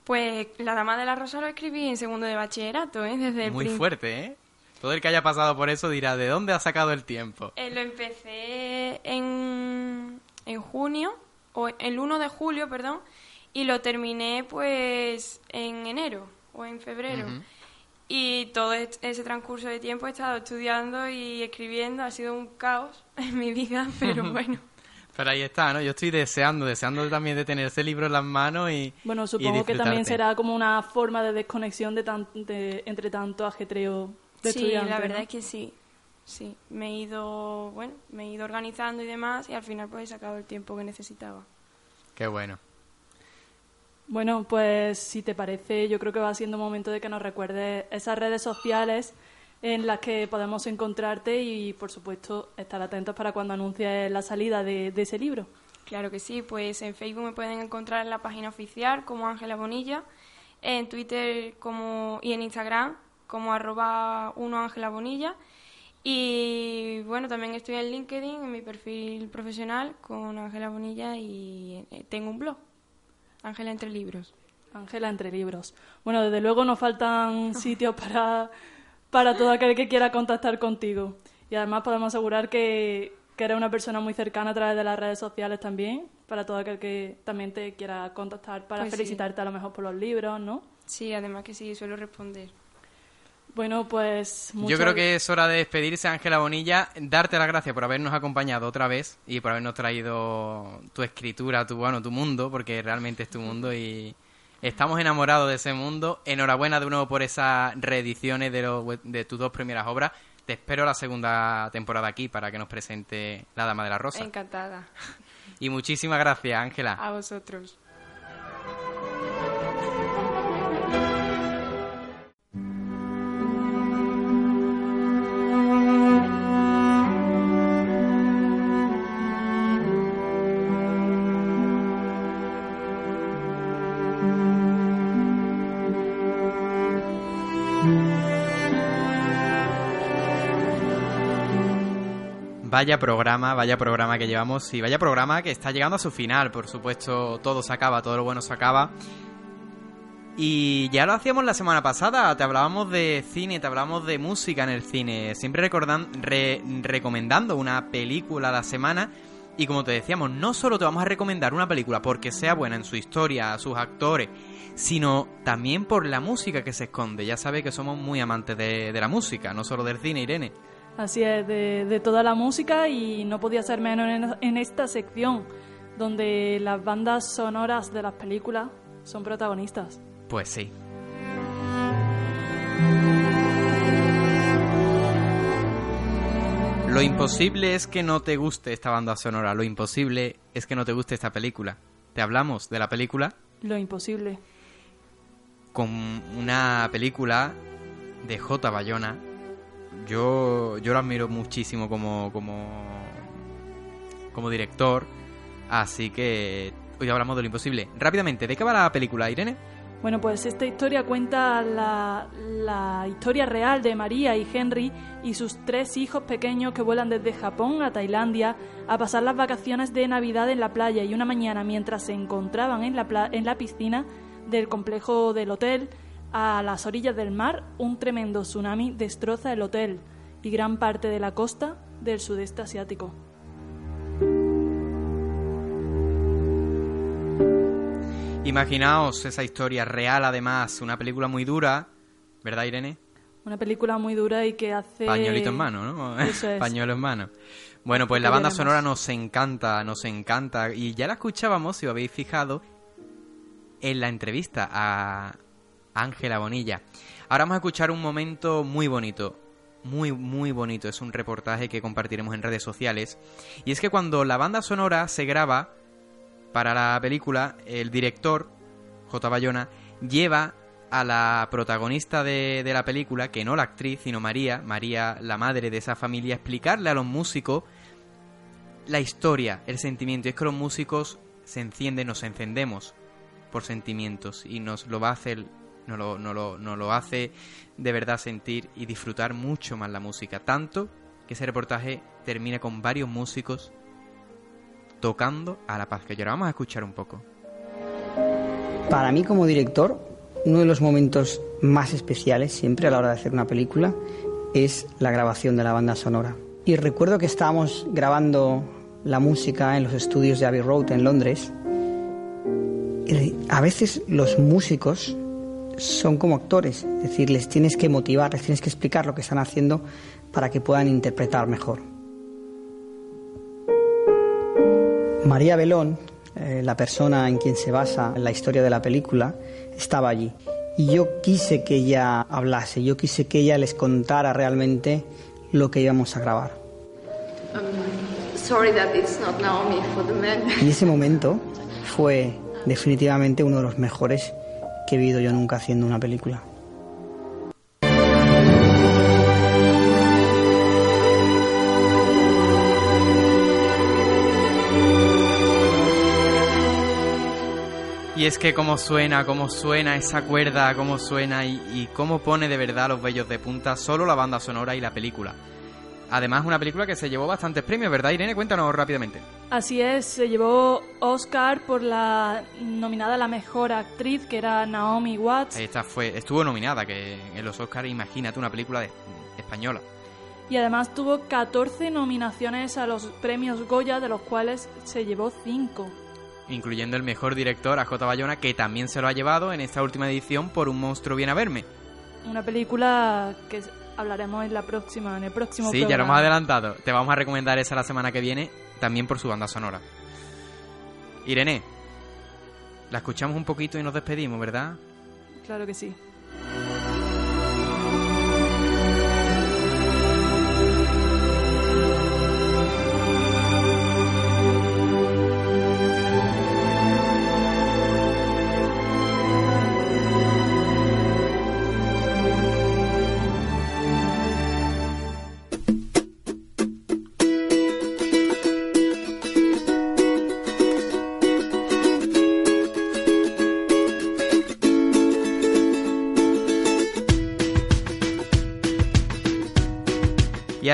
Pues La Dama de la Rosa lo escribí en segundo de bachillerato, ¿eh? Desde el Muy fuerte, ¿eh? Todo el que haya pasado por eso dirá, ¿de dónde ha sacado el tiempo? Eh, lo empecé en, en junio, o el 1 de julio, perdón, y lo terminé pues en enero o en febrero. Y todo ese transcurso de tiempo he estado estudiando y escribiendo, ha sido un caos en mi vida, pero bueno. Pero ahí está, ¿no? Yo estoy deseando, deseando también de tener ese libro en las manos y Bueno, y supongo que también será como una forma de desconexión de, tan- de- entre tanto ajetreo de sí, la verdad ¿no? es que sí. Sí, me he ido, bueno, me he ido organizando y demás y al final pues he sacado el tiempo que necesitaba. Qué bueno. Bueno, pues si te parece, yo creo que va siendo momento de que nos recuerdes esas redes sociales en las que podemos encontrarte y, por supuesto, estar atentos para cuando anuncies la salida de, de ese libro. Claro que sí, pues en Facebook me pueden encontrar en la página oficial como Ángela Bonilla, en Twitter como y en Instagram como arroba uno Ángela Bonilla y bueno, también estoy en LinkedIn en mi perfil profesional con Ángela Bonilla y eh, tengo un blog, Ángela Entre Libros. Ángela entre libros. Bueno, desde luego nos faltan sitios para, para todo aquel que quiera contactar contigo. Y además podemos asegurar que, que eres una persona muy cercana a través de las redes sociales también, para todo aquel que también te quiera contactar para Pues sí. felicitarte a lo mejor por los libros, ¿no? Sí, además que sí, suelo responder. Bueno, pues... Yo creo que es hora de despedirse, Ángela Bonilla, darte las gracias por habernos acompañado otra vez y por habernos traído tu escritura, tu bueno, tu mundo, porque realmente es tu mundo y estamos enamorados de ese mundo. Enhorabuena de nuevo por esas reediciones de, los- de tus dos primeras obras. Te espero la segunda temporada aquí para que nos presente La Dama de la Rosa. Encantada. Y muchísimas gracias, Ángela. A vosotros. Vaya programa, vaya programa que llevamos y vaya programa que está llegando a su final. Por supuesto, todo se acaba, todo lo bueno se acaba. Y ya lo hacíamos la semana pasada, te hablábamos de cine, te hablábamos de música en el cine, siempre recordan, re- recomendando una película a la semana. Y como te decíamos, no solo te vamos a recomendar una película porque sea buena en su historia, sus actores, sino también por la música que se esconde. Ya sabes que somos muy amantes de la música, no solo del cine, Irene. Así es, de, de toda la música y no podía ser menos en, en esta sección, donde las bandas sonoras de las películas son protagonistas. Pues sí. Lo imposible es que no te guste esta banda sonora, lo imposible es que no te guste esta película. Te hablamos de la película Lo imposible. con una película de J. Bayona. Yo, yo lo admiro muchísimo como, como, como director, así que hoy hablamos de lo imposible. Rápidamente, ¿de qué va la película, Irene? Bueno, pues esta historia cuenta la, la historia real de María y Henry y sus tres hijos pequeños que vuelan desde Japón a Tailandia a pasar las vacaciones de Navidad en la playa y una mañana mientras se encontraban en la, en la piscina del complejo del hotel a las orillas del mar, un tremendo tsunami destroza el hotel y gran parte de la costa del sudeste asiático. Imaginaos esa historia real, además, una película muy dura, ¿verdad, Irene? Una película muy dura y que hace... Pañuelito en mano, ¿no? Eso es. Pañuelo en mano. Bueno, pues la ¿Qué banda sonora nos encanta, nos encanta. Y ya la escuchábamos, si os habéis fijado, en la entrevista a Ángela Bonilla. Ahora vamos a escuchar un momento muy bonito. Muy, muy bonito. Es un reportaje que compartiremos en redes sociales. Y es que cuando la banda sonora se graba para la película, el director, J. Bayona, lleva a la protagonista de, la película, que no la actriz, sino María, María, la madre de esa familia, explicarle a los músicos la historia, el sentimiento. Y es que los músicos se encienden, nos encendemos por sentimientos y nos lo va a hacer, nos lo, nos lo, lo hace de verdad sentir y disfrutar mucho más la música. Tanto que ese reportaje termina con varios músicos tocando a la paz que llora. Vamos a escuchar un poco. Para mí como director, uno de los momentos más especiales siempre a la hora de hacer una película es la grabación de la banda sonora. Y recuerdo que estábamos grabando la música en los estudios de Abbey Road en Londres. Y a veces los músicos son como actores, es decir, les tienes que motivar, les tienes que explicar lo que están haciendo para que puedan interpretar mejor. María Belón, eh, la persona en quien se basa la historia de la película, estaba allí. Y yo quise que ella hablase, yo quise que ella les contara realmente lo que íbamos a grabar. Y ese momento fue definitivamente uno de los mejores que he vivido yo nunca haciendo una película. Y es que cómo suena, cómo suena esa cuerda, cómo suena y, y, cómo pone de verdad los vellos de punta solo la banda sonora y la película. Además, una película que se llevó bastantes premios, ¿verdad, Irene? Cuéntanos rápidamente. Así es, se llevó Oscar por la nominada a la mejor actriz, que era Naomi Watts. Esta fue, estuvo nominada, que en los Oscars, imagínate, una película de, española. Y además tuvo 14 nominaciones a los premios Goya, de los cuales se llevó 5 incluyendo el mejor director a J. Bayona, que también se lo ha llevado en esta última edición por Un monstruo viene a verme. Una película que hablaremos en la próxima, en el próximo Sí, ya lo hemos adelantado. Te vamos a recomendar esa la semana que viene, también por su banda sonora. Irene, la escuchamos un poquito y nos despedimos, ¿verdad? Claro que sí.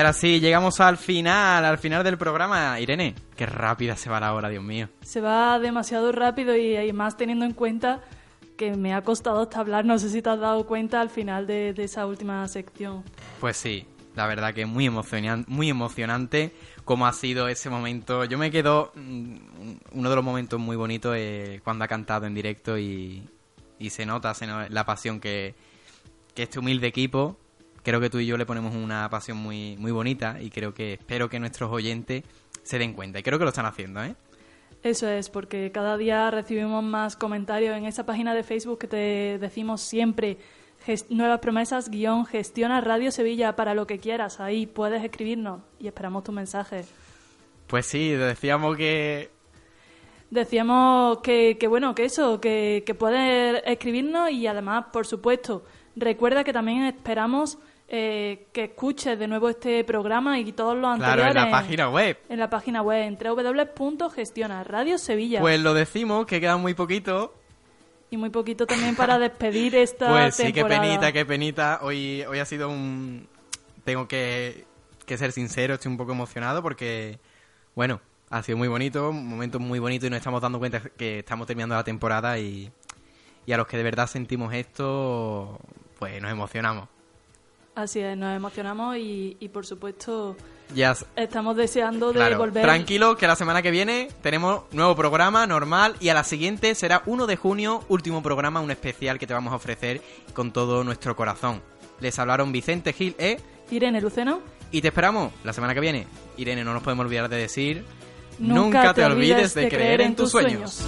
Ahora sí, llegamos al final, al final del programa. Irene, qué rápida se va la hora, Dios mío. Se va demasiado rápido y, más teniendo en cuenta que me ha costado hasta hablar, no sé si te has dado cuenta al final de, esa última sección. Pues sí, la verdad que muy emocionante, muy emocionante cómo ha sido ese momento. Yo me quedo, mm, uno de los momentos muy bonitos cuando ha cantado en directo y, se nota, se nota la pasión que, que este humilde equipo creo que tú y yo le ponemos una pasión muy, muy bonita y creo que espero que nuestros oyentes se den cuenta. Y creo que lo están haciendo, ¿eh? Eso es, porque cada día recibimos más comentarios en esa página de Facebook que te decimos siempre, nuevas promesas, guion, gestiona Radio Sevilla para lo que quieras. Ahí puedes escribirnos y esperamos tu mensaje. Pues sí, decíamos que... Decíamos que, que bueno, que eso, que, que puedes escribirnos y además, por supuesto, recuerda que también esperamos eh, que escuches de nuevo este programa y todos los anteriores. Claro, en la página web. En la página web, en www.gestiona Radio Sevilla. Pues lo decimos, que queda muy poquito. Y muy poquito también para despedir esta pues sí, qué penita, qué penita. Hoy, hoy ha sido un... Tengo que, que ser sincero, estoy un poco emocionado porque, bueno, ha sido muy bonito, un momento muy bonito y nos estamos dando cuenta que estamos terminando la temporada y, y a los que de verdad sentimos esto, pues nos emocionamos. Así es, nos emocionamos y, por supuesto estamos deseando de volver. Tranquilo, que la semana que viene tenemos nuevo programa normal y a la siguiente será 1 de junio, último programa, un especial que te vamos a ofrecer con todo nuestro corazón. Les hablaron Vicente Gil e Irene Luceno. Y te esperamos la semana que viene. Irene, no nos podemos olvidar de decir... Nunca, te, olvides de, creer en tus sueños.